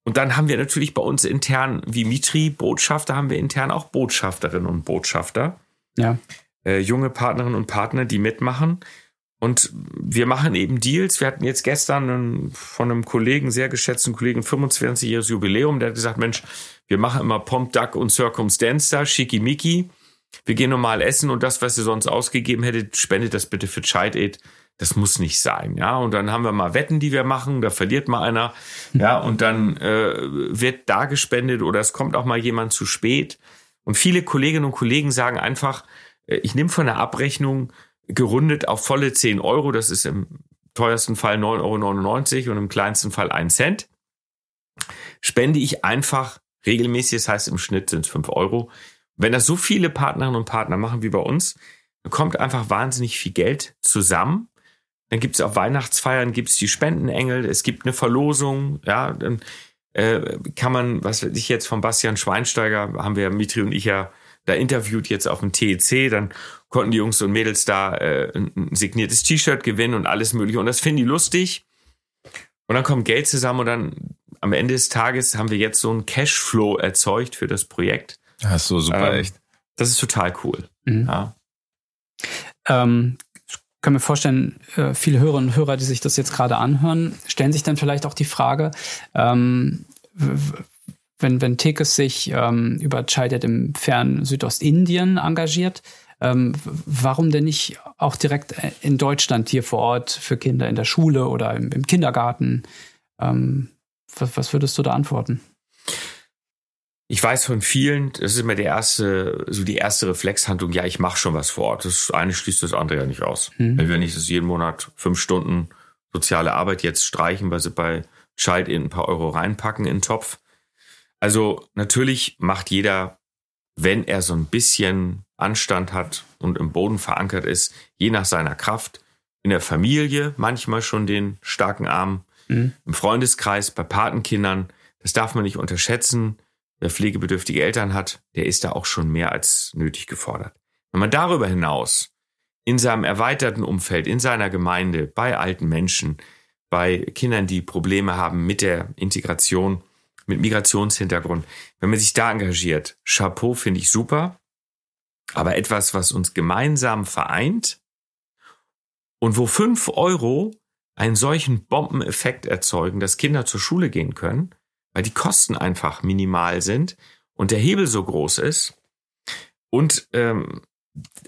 Und dann haben wir natürlich bei uns intern, wie Mitri, Botschafter, haben wir intern auch Botschafterinnen und Botschafter. Ja. Äh, junge Partnerinnen und Partner, die mitmachen. Und wir machen eben Deals. Wir hatten jetzt gestern einen, von einem Kollegen, sehr geschätzten Kollegen, 25-jähriges Jubiläum. Der hat gesagt, Mensch, wir machen immer Pomp, Duck und Circumstance da, Schickimicki. Wir gehen normal essen und das, was ihr sonst ausgegeben hättet, spendet das bitte für Child Aid das muss nicht sein, ja. Und dann haben wir mal Wetten, die wir machen, da verliert mal einer, ja, (laughs) und dann äh, wird da gespendet oder es kommt auch mal jemand zu spät. Und viele Kolleginnen und Kollegen sagen einfach, äh, ich nehme von der Abrechnung gerundet auf volle 10 Euro, das ist im teuersten Fall 9,99 Euro und im kleinsten Fall 1 Cent, spende ich einfach regelmäßig, das heißt im Schnitt sind es 5 Euro. Wenn das so viele Partnerinnen und Partner machen wie bei uns, kommt einfach wahnsinnig viel Geld zusammen dann gibt es auf Weihnachtsfeiern gibt's die Spendenengel, es gibt eine Verlosung, ja, dann äh, kann man, was weiß ich jetzt von Bastian Schweinsteiger, haben wir Mitri und ich ja da interviewt jetzt auf dem TEC, dann konnten die Jungs und Mädels da äh, ein signiertes T-Shirt gewinnen und alles mögliche und das finden die lustig. Und dann kommt Geld zusammen und dann am Ende des Tages haben wir jetzt so einen Cashflow erzeugt für das Projekt. Das ist so super, ähm, echt. Das ist total cool. Mhm. Ja. Ähm, kann mir vorstellen, äh, viele Hörerinnen und Hörer, die sich das jetzt gerade anhören, stellen sich dann vielleicht auch die Frage, ähm, wenn, wenn Tekes sich ähm, über Childed im fernen Südostindien engagiert, ähm, warum denn nicht auch direkt in Deutschland hier vor Ort für Kinder in der Schule oder im, im Kindergarten? Ähm, was, was würdest du da antworten? Ich weiß von vielen, das ist immer der erste, so die erste Reflexhandlung, ja, ich mache schon was vor Ort. Das eine schließt das andere ja nicht aus. Hm. Wenn wir nicht das jeden Monat fünf Stunden soziale Arbeit jetzt streichen, weil sie bei Child in ein paar Euro reinpacken in den Topf. Also natürlich macht jeder, wenn er so ein bisschen Anstand hat und im Boden verankert ist, je nach seiner Kraft, in der Familie manchmal schon den starken Arm, mhm. im Freundeskreis, bei Patenkindern. Das darf man nicht unterschätzen. Wer pflegebedürftige Eltern hat, der ist da auch schon mehr als nötig gefordert. Wenn man darüber hinaus in seinem erweiterten Umfeld, in seiner Gemeinde, bei alten Menschen, bei Kindern, die Probleme haben mit der Integration, mit Migrationshintergrund, wenn man sich da engagiert, Chapeau finde ich super, aber etwas, was uns gemeinsam vereint und wo fünf Euro einen solchen Bombeneffekt erzeugen, dass Kinder zur Schule gehen können, weil die Kosten einfach minimal sind und der Hebel so groß ist und ähm,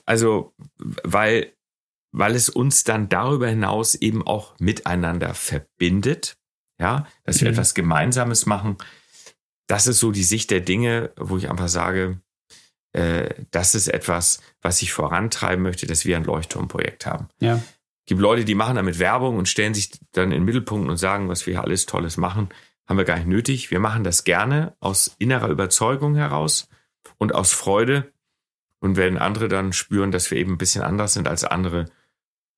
also weil, weil es uns dann darüber hinaus eben auch miteinander verbindet, ja, dass wir mhm. etwas Gemeinsames machen. Das ist so die Sicht der Dinge, wo ich einfach sage, äh, das ist etwas, was ich vorantreiben möchte, dass wir ein Leuchtturmprojekt haben. Ja. Es gibt Leute, die machen damit Werbung und stellen sich dann in den Mittelpunkt und sagen, was wir hier alles Tolles machen. Haben wir gar nicht nötig. Wir machen das gerne aus innerer Überzeugung heraus und aus Freude, und wenn andere dann spüren, dass wir eben ein bisschen anders sind als andere,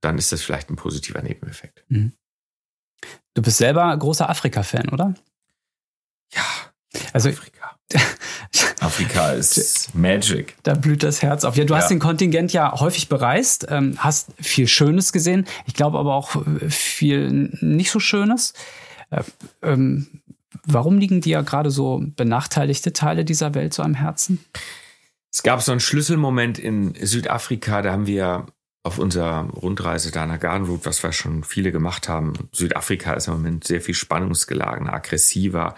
dann ist das vielleicht ein positiver Nebeneffekt. Mhm. Du bist selber großer Afrika-Fan, oder? Ja. Also Afrika. (laughs) Afrika ist Magic. Da blüht das Herz auf. Ja, du ja. hast den Kontingent ja häufig bereist, ähm, hast viel Schönes gesehen. Ich glaube aber auch viel nicht so Schönes. Äh, ähm, warum liegen dir gerade so benachteiligte Teile dieser Welt so am Herzen? Es gab so einen Schlüsselmoment in Südafrika, da haben wir auf unserer Rundreise da nach Garden Route, was wir schon viele gemacht haben. Südafrika ist im Moment sehr viel spannungsgelagener, aggressiver.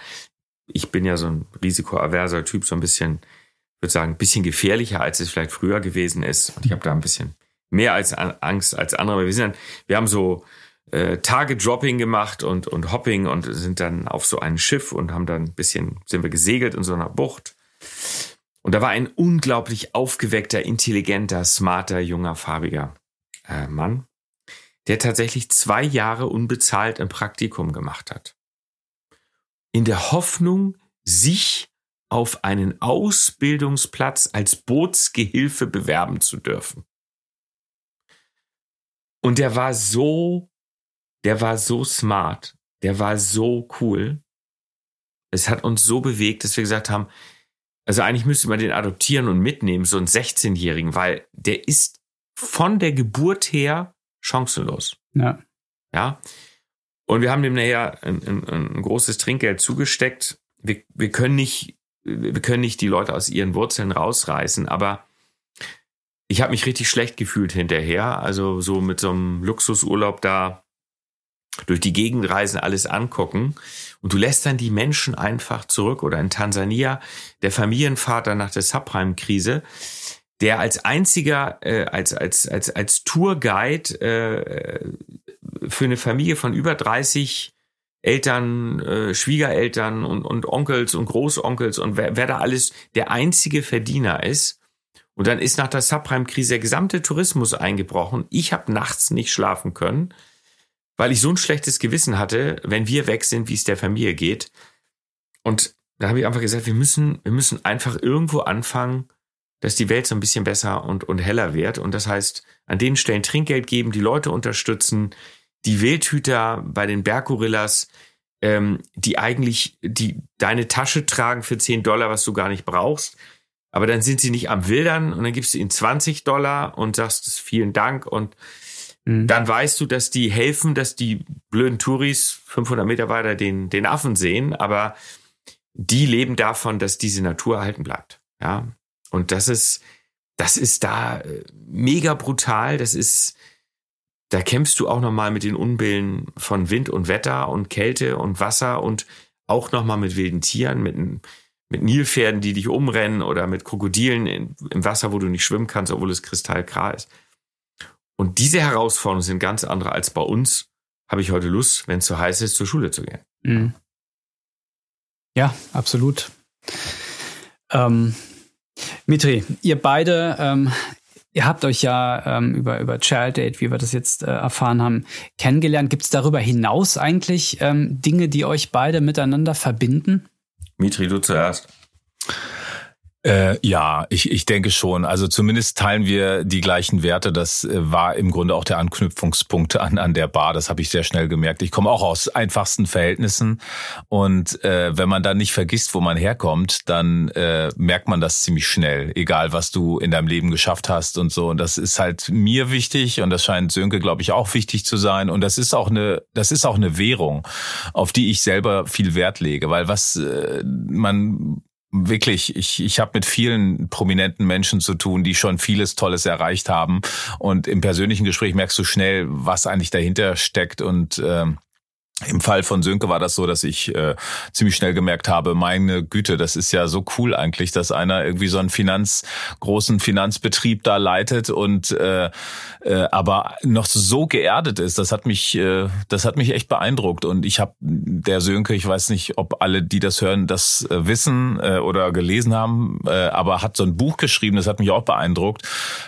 Ich bin ja so ein risikoaverser Typ, so ein bisschen, würde sagen, ein bisschen gefährlicher, als es vielleicht früher gewesen ist. Und ich habe da ein bisschen mehr als Angst als andere. Wir sind wir haben so äh, Tage-Dropping gemacht und, und Hopping und sind dann auf so ein Schiff und haben dann ein bisschen, sind wir gesegelt in so einer Bucht. Und da war ein unglaublich aufgeweckter, intelligenter, smarter, junger, farbiger äh, Mann, der tatsächlich zwei Jahre unbezahlt ein Praktikum gemacht hat. In der Hoffnung, sich auf einen Ausbildungsplatz als Bootsgehilfe bewerben zu dürfen. Und der war so, der war so smart, der war so cool. Es hat uns so bewegt, dass wir gesagt haben, also eigentlich müsste man den adoptieren und mitnehmen, so einen 16-Jährigen, weil der ist von der Geburt her chancenlos. Ja. Ja. Und wir haben dem nachher ein, ein, ein großes Trinkgeld zugesteckt. Wir, wir können nicht, wir können nicht die Leute aus ihren Wurzeln rausreißen, aber ich habe mich richtig schlecht gefühlt hinterher. Also so mit so einem Luxusurlaub da durch die Gegend reisen, alles angucken. Und du lässt dann die Menschen einfach zurück. Oder in Tansania, der Familienvater nach der Subprime-Krise, der als einziger, äh, als, als, als, als Tourguide äh, für eine Familie von über 30 Eltern, äh, Schwiegereltern und, und Onkels und Großonkels und wer, wer da alles der einzige Verdiener ist. Und dann ist nach der Subprime-Krise der gesamte Tourismus eingebrochen. Ich habe nachts nicht schlafen können weil ich so ein schlechtes Gewissen hatte, wenn wir weg sind, wie es der Familie geht. Und da habe ich einfach gesagt, wir müssen, wir müssen einfach irgendwo anfangen, dass die Welt so ein bisschen besser und, und heller wird. Und das heißt, an den Stellen Trinkgeld geben, die Leute unterstützen, die Wildhüter bei den Berggorillas, ähm, die eigentlich die deine Tasche tragen für 10 Dollar, was du gar nicht brauchst. Aber dann sind sie nicht am Wildern und dann gibst du ihnen 20 Dollar und sagst vielen Dank und Mhm. Dann weißt du, dass die helfen, dass die blöden Touris 500 Meter weiter den, den Affen sehen, aber die leben davon, dass diese Natur erhalten bleibt. Ja. Und das ist, das ist da äh, mega brutal. Das ist, da kämpfst du auch nochmal mit den Unbillen von Wind und Wetter und Kälte und Wasser und auch nochmal mit wilden Tieren, mit, mit Nilpferden, die dich umrennen oder mit Krokodilen in, im Wasser, wo du nicht schwimmen kannst, obwohl es kristallklar ist. Und diese Herausforderungen sind ganz andere als bei uns. Habe ich heute Lust, wenn es so heiß ist, zur Schule zu gehen? Mhm. Ja, absolut. Ähm, Mitri, ihr beide, ähm, Ihr habt euch ja ähm, über, über Child Date, wie wir das jetzt äh, erfahren haben, kennengelernt. Gibt es darüber hinaus eigentlich ähm, Dinge, die euch beide miteinander verbinden? Mitri, du zuerst. Äh, ja, ich, ich denke schon. Also zumindest teilen wir die gleichen Werte. Das äh, war im Grunde auch der Anknüpfungspunkt an, an der Bar. Das habe ich sehr schnell gemerkt. Ich komme auch aus einfachsten Verhältnissen. Und äh, wenn man dann nicht vergisst, wo man herkommt, dann äh, merkt man das ziemlich schnell. Egal, was du in deinem Leben geschafft hast und so. Und das ist halt mir wichtig und das scheint Sönke, glaube ich, auch wichtig zu sein. Und das ist auch eine, das ist auch eine Währung, auf die ich selber viel Wert lege. Weil was äh, man wirklich, ich, ich habe mit vielen prominenten Menschen zu tun, die schon vieles Tolles erreicht haben. Und im persönlichen Gespräch merkst du schnell, was eigentlich dahinter steckt und ähm, im Fall von Sönke war das so, dass ich äh, ziemlich schnell gemerkt habe, meine Güte, das ist ja so cool eigentlich, dass einer irgendwie so einen Finanz, großen Finanzbetrieb da leitet und äh, äh, aber noch so geerdet ist. Das hat mich, äh, das hat mich echt beeindruckt. Und ich habe der Sönke, ich weiß nicht, ob alle, die das hören, das äh, wissen äh, oder gelesen haben, äh, aber hat so ein Buch geschrieben, das hat mich auch beeindruckt.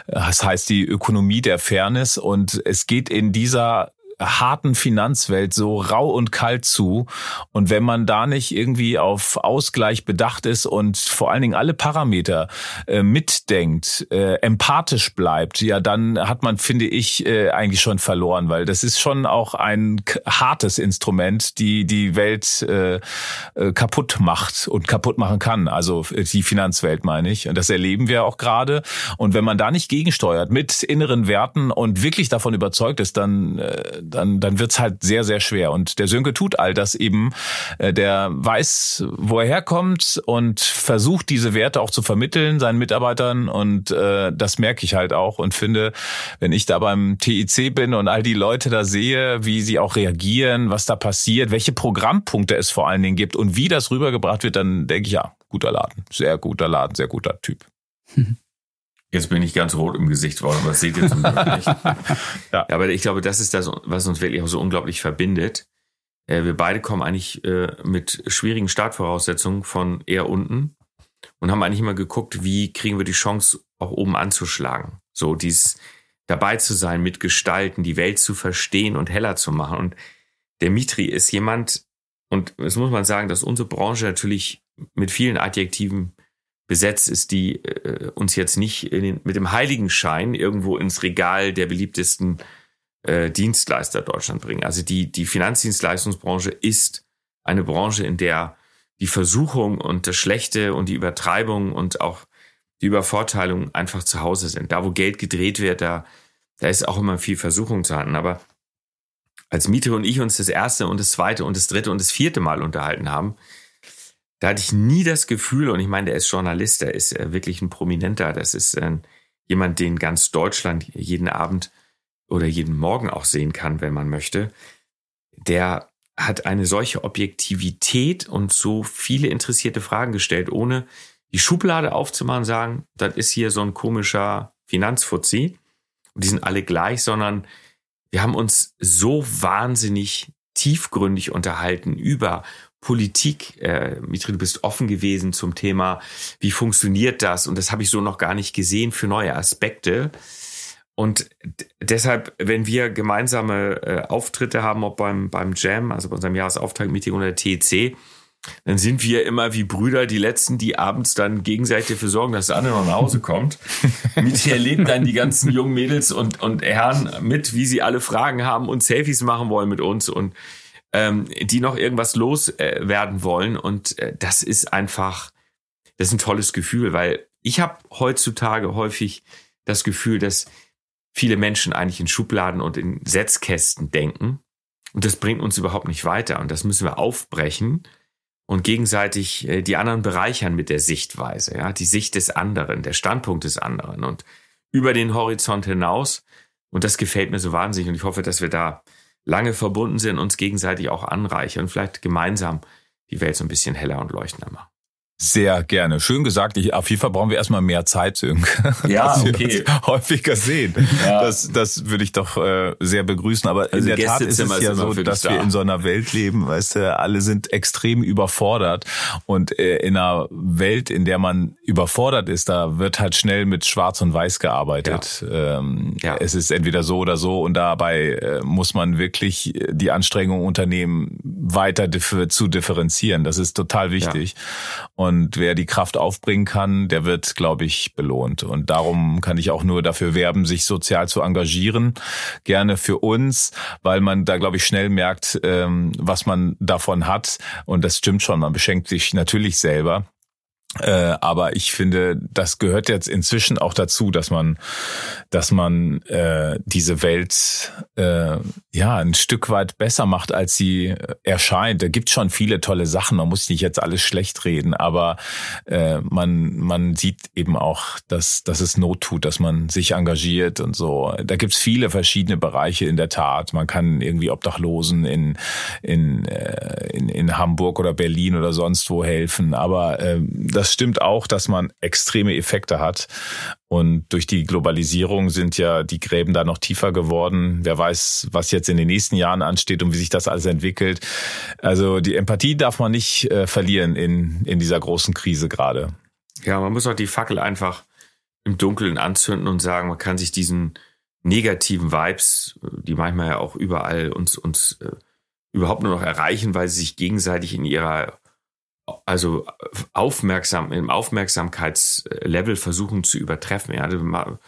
Das heißt die Ökonomie der Fairness und es geht in dieser harten Finanzwelt so rau und kalt zu. Und wenn man da nicht irgendwie auf Ausgleich bedacht ist und vor allen Dingen alle Parameter äh, mitdenkt, äh, empathisch bleibt, ja, dann hat man, finde ich, äh, eigentlich schon verloren, weil das ist schon auch ein hartes Instrument, die die Welt äh, äh, kaputt macht und kaputt machen kann. Also äh, die Finanzwelt meine ich. Und das erleben wir auch gerade. Und wenn man da nicht gegensteuert mit inneren Werten und wirklich davon überzeugt ist, dann äh, dann, dann wird's halt sehr, sehr schwer. Und der Sönke tut all das eben. Äh, der weiß, wo er herkommt und versucht, diese Werte auch zu vermitteln seinen Mitarbeitern. Und äh, das merke ich halt auch und finde, wenn ich da beim TIC bin und all die Leute da sehe, wie sie auch reagieren, was da passiert, welche Programmpunkte es vor allen Dingen gibt und wie das rübergebracht wird, dann denke ich, ja, guter Laden, sehr guter Laden, sehr guter Typ. (laughs) Jetzt bin ich ganz rot im Gesicht worden, das seht ihr zum Glück (laughs) nicht. ja. Aber ich glaube, das ist das, was uns wirklich auch so unglaublich verbindet. Äh, wir beide kommen eigentlich äh, mit schwierigen Startvoraussetzungen von eher unten und haben eigentlich immer geguckt, wie kriegen wir die Chance, auch oben anzuschlagen. So dies dabei zu sein, mitgestalten, die Welt zu verstehen und heller zu machen. Und der Mitri ist jemand, und es muss man sagen, dass unsere Branche natürlich mit vielen Adjektiven besetzt ist, die äh, uns jetzt nicht den, mit dem Heiligenschein irgendwo ins Regal der beliebtesten äh, Dienstleister Deutschland bringen. Also die, die Finanzdienstleistungsbranche ist eine Branche, in der die Versuchung und das Schlechte und die Übertreibung und auch die Übervorteilung einfach zu Hause sind. Da, wo Geld gedreht wird, da, da ist auch immer viel Versuchung zu handeln. Aber als Mieter und ich uns das erste und das zweite und das dritte und das vierte Mal unterhalten haben, da hatte ich nie das Gefühl, und ich meine, der ist Journalist, der ist äh, wirklich ein Prominenter, das ist äh, jemand, den ganz Deutschland jeden Abend oder jeden Morgen auch sehen kann, wenn man möchte. Der hat eine solche Objektivität und so viele interessierte Fragen gestellt, ohne die Schublade aufzumachen und sagen, das ist hier so ein komischer Finanzfuzzi und die sind alle gleich, sondern wir haben uns so wahnsinnig tiefgründig unterhalten über Politik. Äh, Mitri, du bist offen gewesen zum Thema, wie funktioniert das? Und das habe ich so noch gar nicht gesehen für neue Aspekte. Und deshalb, wenn wir gemeinsame äh, Auftritte haben, ob beim, beim Jam, also bei unserem Jahresauftrag-Meeting oder TEC, dann sind wir immer wie Brüder, die Letzten, die abends dann gegenseitig dafür sorgen, dass der andere noch nach Hause kommt. (laughs) Mit erlebt dann die ganzen jungen Mädels und, und Herren mit, wie sie alle Fragen haben und Selfies machen wollen mit uns. Und ähm, die noch irgendwas loswerden äh, wollen. Und äh, das ist einfach, das ist ein tolles Gefühl, weil ich habe heutzutage häufig das Gefühl, dass viele Menschen eigentlich in Schubladen und in Setzkästen denken. Und das bringt uns überhaupt nicht weiter. Und das müssen wir aufbrechen und gegenseitig äh, die anderen bereichern mit der Sichtweise, ja, die Sicht des anderen, der Standpunkt des anderen und über den Horizont hinaus. Und das gefällt mir so wahnsinnig. Und ich hoffe, dass wir da lange verbunden sind, uns gegenseitig auch anreichern und vielleicht gemeinsam die Welt so ein bisschen heller und leuchtender machen. Sehr gerne. Schön gesagt. Ich, auf jeden Fall brauchen wir erstmal mehr Zeit, Sönke. (laughs) Ja, okay. häufiger sehen. Ja. Das, das würde ich doch äh, sehr begrüßen. Aber also in der Tat ist es ja so, dass wir in so einer Welt leben, weißt du, alle sind extrem überfordert. Und äh, in einer Welt, in der man überfordert ist, da wird halt schnell mit Schwarz und Weiß gearbeitet. Ja. Ähm, ja. Es ist entweder so oder so und dabei äh, muss man wirklich die Anstrengung unternehmen, weiter zu differenzieren. Das ist total wichtig. Ja. Und wer die Kraft aufbringen kann, der wird, glaube ich, belohnt. Und darum kann ich auch nur dafür werben, sich sozial zu engagieren. Gerne für uns, weil man da, glaube ich, schnell merkt, ähm, was man davon hat. Und das stimmt schon, man beschenkt sich natürlich selber. Äh, aber ich finde, das gehört jetzt inzwischen auch dazu, dass man, dass man äh, diese Welt äh, ja ein Stück weit besser macht, als sie erscheint. Da gibt schon viele tolle Sachen. Man muss nicht jetzt alles schlecht reden, aber äh, man man sieht eben auch, dass dass es Not tut, dass man sich engagiert und so. Da gibt's viele verschiedene Bereiche in der Tat. Man kann irgendwie Obdachlosen in in äh, in, in Hamburg oder Berlin oder sonst wo helfen, aber äh, das das stimmt auch, dass man extreme Effekte hat. Und durch die Globalisierung sind ja die Gräben da noch tiefer geworden. Wer weiß, was jetzt in den nächsten Jahren ansteht und wie sich das alles entwickelt. Also die Empathie darf man nicht äh, verlieren in, in dieser großen Krise gerade. Ja, man muss auch die Fackel einfach im Dunkeln anzünden und sagen, man kann sich diesen negativen Vibes, die manchmal ja auch überall uns, uns äh, überhaupt nur noch erreichen, weil sie sich gegenseitig in ihrer also aufmerksam, im Aufmerksamkeitslevel versuchen zu übertreffen. Ja, du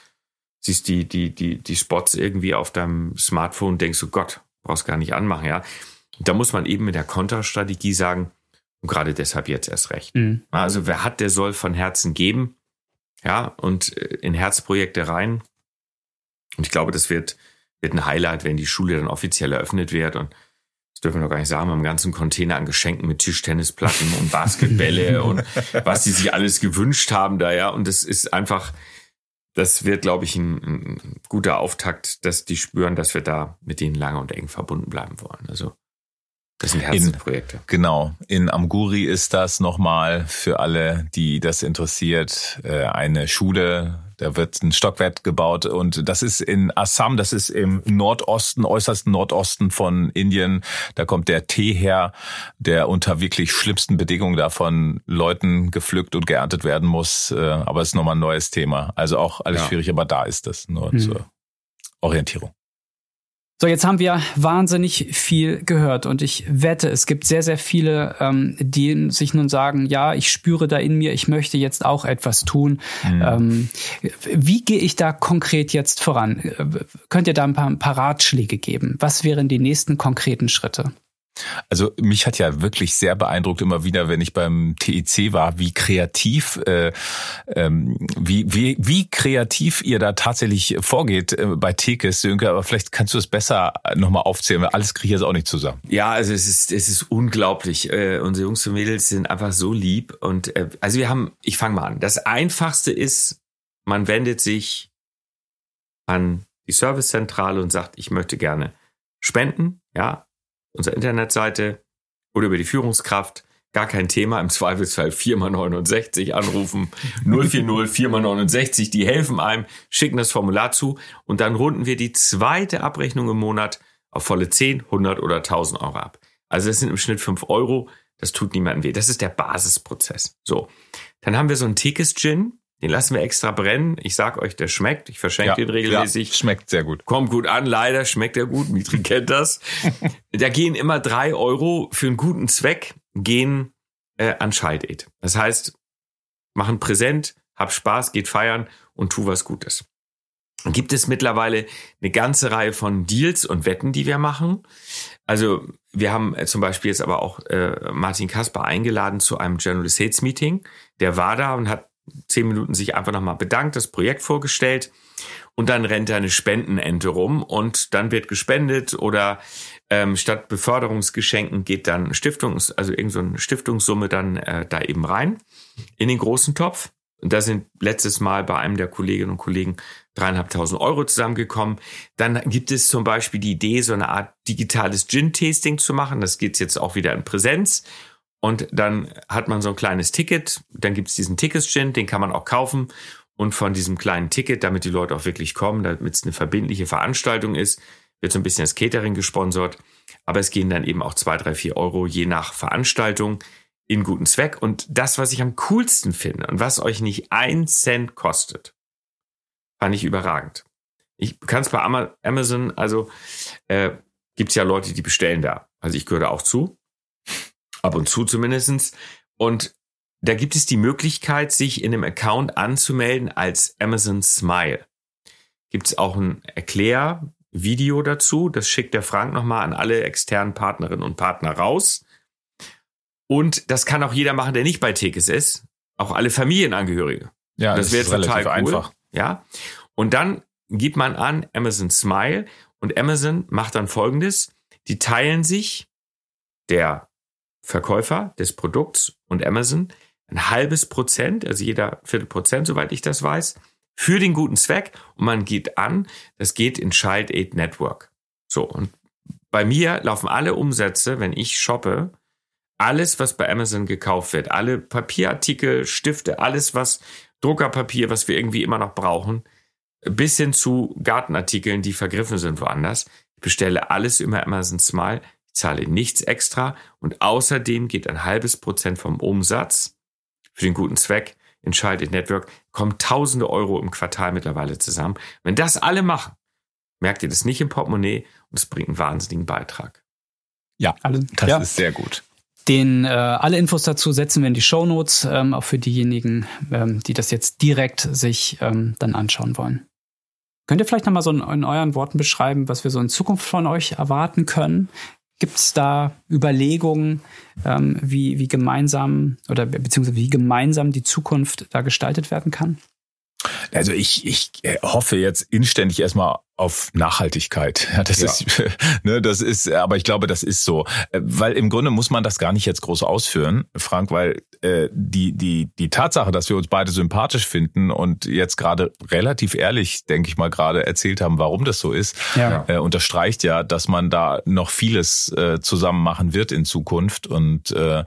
siehst die, die, die, die Spots irgendwie auf deinem Smartphone, denkst du, Gott, brauchst gar nicht anmachen, ja. Da muss man eben mit der Konterstrategie sagen, und gerade deshalb jetzt erst recht. Mhm. Also wer hat, der soll von Herzen geben, ja, und äh, in Herzprojekte rein. Und ich glaube, das wird, wird ein Highlight, wenn die Schule dann offiziell eröffnet wird und dürfen wir noch gar nicht sagen, haben einen ganzen Container an Geschenken mit Tischtennisplatten und Basketbälle (laughs) und was sie sich alles gewünscht haben da, ja. Und das ist einfach, das wird, glaube ich, ein, ein, guter Auftakt, dass die spüren, dass wir da mit denen lange und eng verbunden bleiben wollen. Also das sind Herzensprojekte. In, genau. In Amguri ist das nochmal für alle, die das interessiert, äh, eine Schule. Da wird ein Stockwerk gebaut und das ist in Assam, das ist im Nordosten, äußersten Nordosten von Indien. Da kommt der Tee her, der unter wirklich schlimmsten Bedingungen da von Leuten gepflückt und geerntet werden muss. Äh, aber es ist nochmal ein neues Thema. Also auch alles ja. schwierig, aber da ist das nur hm. zur Orientierung. So, jetzt haben wir wahnsinnig viel gehört und ich wette, es gibt sehr, sehr viele, ähm, die sich nun sagen, ja, ich spüre da in mir, ich möchte jetzt auch etwas tun. Mhm. Ähm, wie gehe ich da konkret jetzt voran? Könnt ihr da ein paar, ein paar Ratschläge geben? Was wären die nächsten konkreten Schritte? Also mich hat ja wirklich sehr beeindruckt immer wieder, wenn ich beim TEC war, wie kreativ, äh, ähm, wie, wie, wie kreativ ihr da tatsächlich vorgeht äh, bei Tekes, Sönke. Aber vielleicht kannst du es besser nochmal aufzählen, weil alles kriege ich jetzt auch nicht zusammen. Ja, also es ist, es ist unglaublich. Äh, unsere Jungs und Mädels sind einfach so lieb. Und äh, also wir haben, ich fange mal an. Das Einfachste ist, man wendet sich an die Servicezentrale und sagt, ich möchte gerne spenden. Ja, unsere Internetseite oder über die Führungskraft. Gar kein Thema, im Zweifelsfall 4x69 anrufen, (laughs) 040 4x69, die helfen einem, schicken das Formular zu und dann runden wir die zweite Abrechnung im Monat auf volle 10, 100 oder 1000 Euro ab. Also das sind im Schnitt 5 Euro, das tut niemandem weh. Das ist der Basisprozess. So, dann haben wir so einen Tikes-Gin, den lassen wir extra brennen. Ich sag euch, der schmeckt. Ich verschenke ja, den regelmäßig. Ja, schmeckt sehr gut. Kommt gut an. Leider schmeckt er gut. Mitri kennt das. (laughs) da gehen immer drei Euro für einen guten Zweck gehen äh, an Child Aid. Das heißt, machen Präsent, hab Spaß, geht feiern und tu was Gutes. Dann gibt es mittlerweile eine ganze Reihe von Deals und Wetten, die wir machen. Also wir haben äh, zum Beispiel jetzt aber auch äh, Martin Kasper eingeladen zu einem General Sales Meeting. Der war da und hat zehn Minuten sich einfach nochmal bedankt, das Projekt vorgestellt und dann rennt eine Spendenente rum und dann wird gespendet oder ähm, statt Beförderungsgeschenken geht dann Stiftungs, also irgendeine so Stiftungssumme dann äh, da eben rein in den großen Topf. Und da sind letztes Mal bei einem der Kolleginnen und Kollegen dreieinhalbtausend Euro zusammengekommen. Dann gibt es zum Beispiel die Idee, so eine Art digitales Gin-Tasting zu machen. Das geht jetzt auch wieder in Präsenz. Und dann hat man so ein kleines Ticket, dann gibt's diesen Tickets-Gin, den kann man auch kaufen. Und von diesem kleinen Ticket, damit die Leute auch wirklich kommen, damit es eine verbindliche Veranstaltung ist, wird so ein bisschen das Catering gesponsert. Aber es gehen dann eben auch zwei, drei, vier Euro je nach Veranstaltung in guten Zweck. Und das, was ich am coolsten finde und was euch nicht ein Cent kostet, fand ich überragend. Ich kann es bei Amazon, also äh, gibt es ja Leute, die bestellen da. Also ich gehöre auch zu. Ab und zu zumindestens. Und da gibt es die Möglichkeit, sich in einem Account anzumelden als Amazon Smile. Gibt es auch ein Erklärvideo dazu. Das schickt der Frank nochmal an alle externen Partnerinnen und Partner raus. Und das kann auch jeder machen, der nicht bei Tickets ist. Auch alle Familienangehörige. Ja, das, das wäre total cool. einfach. Ja. Und dann gibt man an Amazon Smile und Amazon macht dann folgendes. Die teilen sich der Verkäufer des Produkts und Amazon ein halbes Prozent, also jeder Viertel Prozent, soweit ich das weiß, für den guten Zweck und man geht an, das geht in Child Aid Network. So, und bei mir laufen alle Umsätze, wenn ich shoppe, alles, was bei Amazon gekauft wird, alle Papierartikel, Stifte, alles, was Druckerpapier, was wir irgendwie immer noch brauchen, bis hin zu Gartenartikeln, die vergriffen sind woanders. Ich bestelle alles über Amazon Smile, zahle nichts extra und außerdem geht ein halbes Prozent vom Umsatz für den guten Zweck in Child Network, kommen tausende Euro im Quartal mittlerweile zusammen. Wenn das alle machen, merkt ihr das nicht im Portemonnaie und es bringt einen wahnsinnigen Beitrag. Ja, das ja. ist sehr gut. Den äh, alle Infos dazu setzen wir in die Show Notes, ähm, auch für diejenigen, ähm, die das jetzt direkt sich ähm, dann anschauen wollen. Könnt ihr vielleicht nochmal so in, in euren Worten beschreiben, was wir so in Zukunft von euch erwarten können? Gibt es da Überlegungen, ähm, wie, wie gemeinsam oder beziehungsweise wie gemeinsam die Zukunft da gestaltet werden kann? Also ich, ich äh, hoffe jetzt inständig erstmal auf Nachhaltigkeit. Ja, das ja. ist, (laughs) ne, das ist, aber ich glaube, das ist so, äh, weil im Grunde muss man das gar nicht jetzt groß ausführen, Frank, weil äh, die die die Tatsache, dass wir uns beide sympathisch finden und jetzt gerade relativ ehrlich, denke ich mal, gerade erzählt haben, warum das so ist, ja. äh, unterstreicht ja, dass man da noch vieles äh, zusammen machen wird in Zukunft und äh, äh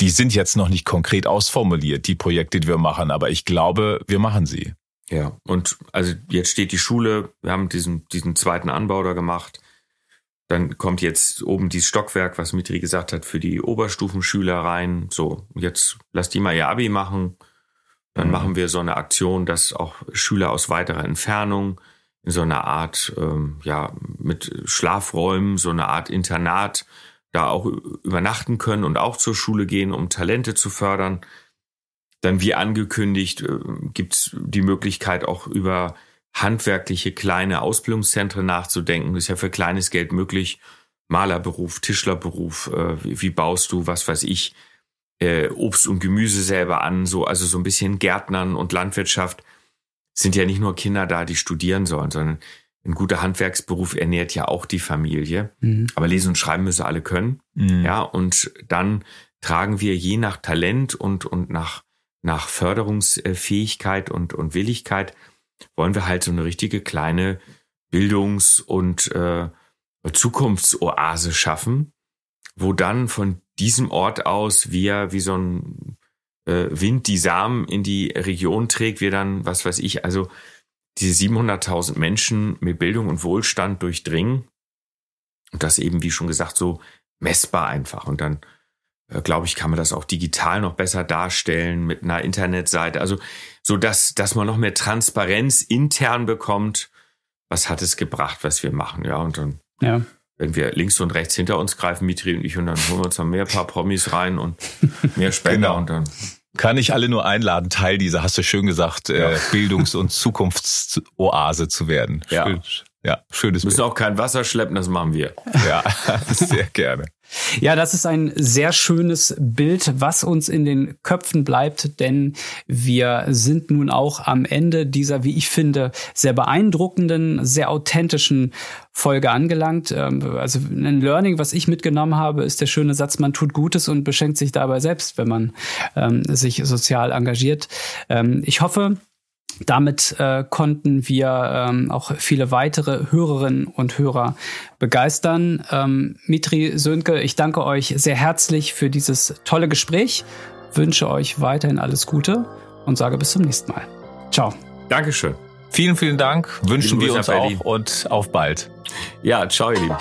die sind jetzt noch nicht konkret ausformuliert, die Projekte, die wir machen, aber ich glaube, wir machen sie. Ja, und also jetzt steht die Schule, wir haben diesen, diesen zweiten Anbau da gemacht. Dann kommt jetzt oben dieses Stockwerk, was Mitri gesagt hat, für die Oberstufenschüler rein. So, jetzt lass die mal ihr Abi machen. Dann mhm. machen wir so eine Aktion, dass auch Schüler aus weiterer Entfernung in so einer Art, ähm, ja, mit Schlafräumen, so eine Art Internat da auch übernachten können und auch zur Schule gehen, um Talente zu fördern. Dann wie angekündigt äh, gibt es die Möglichkeit auch über handwerkliche kleine Ausbildungszentren nachzudenken. Das ist ja für kleines Geld möglich. Malerberuf, Tischlerberuf, äh, wie, baust du, was weiß ich, äh, Obst und Gemüse selber an, so, also so ein bisschen Gärtnern und Landwirtschaft sind ja nicht nur Kinder da, die studieren sollen, sondern ein guter Handwerksberuf ernährt ja auch die Familie. Mhm. Aber lesen und schreiben müssen alle können. Mhm. Ja, und dann tragen wir je nach Talent und, und nach, nach Förderungsfähigkeit und, und Willigkeit, wollen wir halt so eine richtige kleine Bildungs- und äh, Zukunftsoase schaffen, wo dann von diesem Ort aus wir wie so ein äh, Wind die Samen in die Region trägt, wir dann, was weiß ich, also diese 700.000 Menschen mit Bildung und Wohlstand durchdringen. Und das eben, wie schon gesagt, so messbar einfach. Und dann, äh, glaube ich, kann man das auch digital noch besser darstellen mit einer Internetseite. Also, so dass, dass man noch mehr Transparenz intern bekommt. Was hat es gebracht, was wir machen? Ja, und dann, ja. wenn wir links und rechts hinter uns greifen, Mitri und ich, und dann holen wir uns noch mehr paar Promis rein und (laughs) mehr Spender genau. und dann kann ich alle nur einladen, Teil dieser, hast du schön gesagt, äh, ja. äh, Bildungs- und Zukunftsoase zu werden. Ja. Schön, ja, schönes Wir müssen Bild. auch kein Wasser schleppen, das machen wir. Ja, (laughs) sehr gerne. Ja, das ist ein sehr schönes Bild, was uns in den Köpfen bleibt, denn wir sind nun auch am Ende dieser, wie ich finde, sehr beeindruckenden, sehr authentischen Folge angelangt. Ähm, also ein Learning, was ich mitgenommen habe, ist der schöne Satz, man tut Gutes und beschenkt sich dabei selbst, wenn man ähm, sich sozial engagiert. Ähm, ich hoffe, Damit äh, konnten wir ähm, auch viele weitere Hörerinnen und Hörer begeistern. Ähm, Mitri Sönke, ich danke euch sehr herzlich für dieses tolle Gespräch, wünsche euch weiterhin alles Gute und sage bis zum nächsten Mal. Ciao. Dankeschön. Vielen, vielen Dank. Wünschen wir uns auch und auf bald. Ja, ciao, ihr Lieben.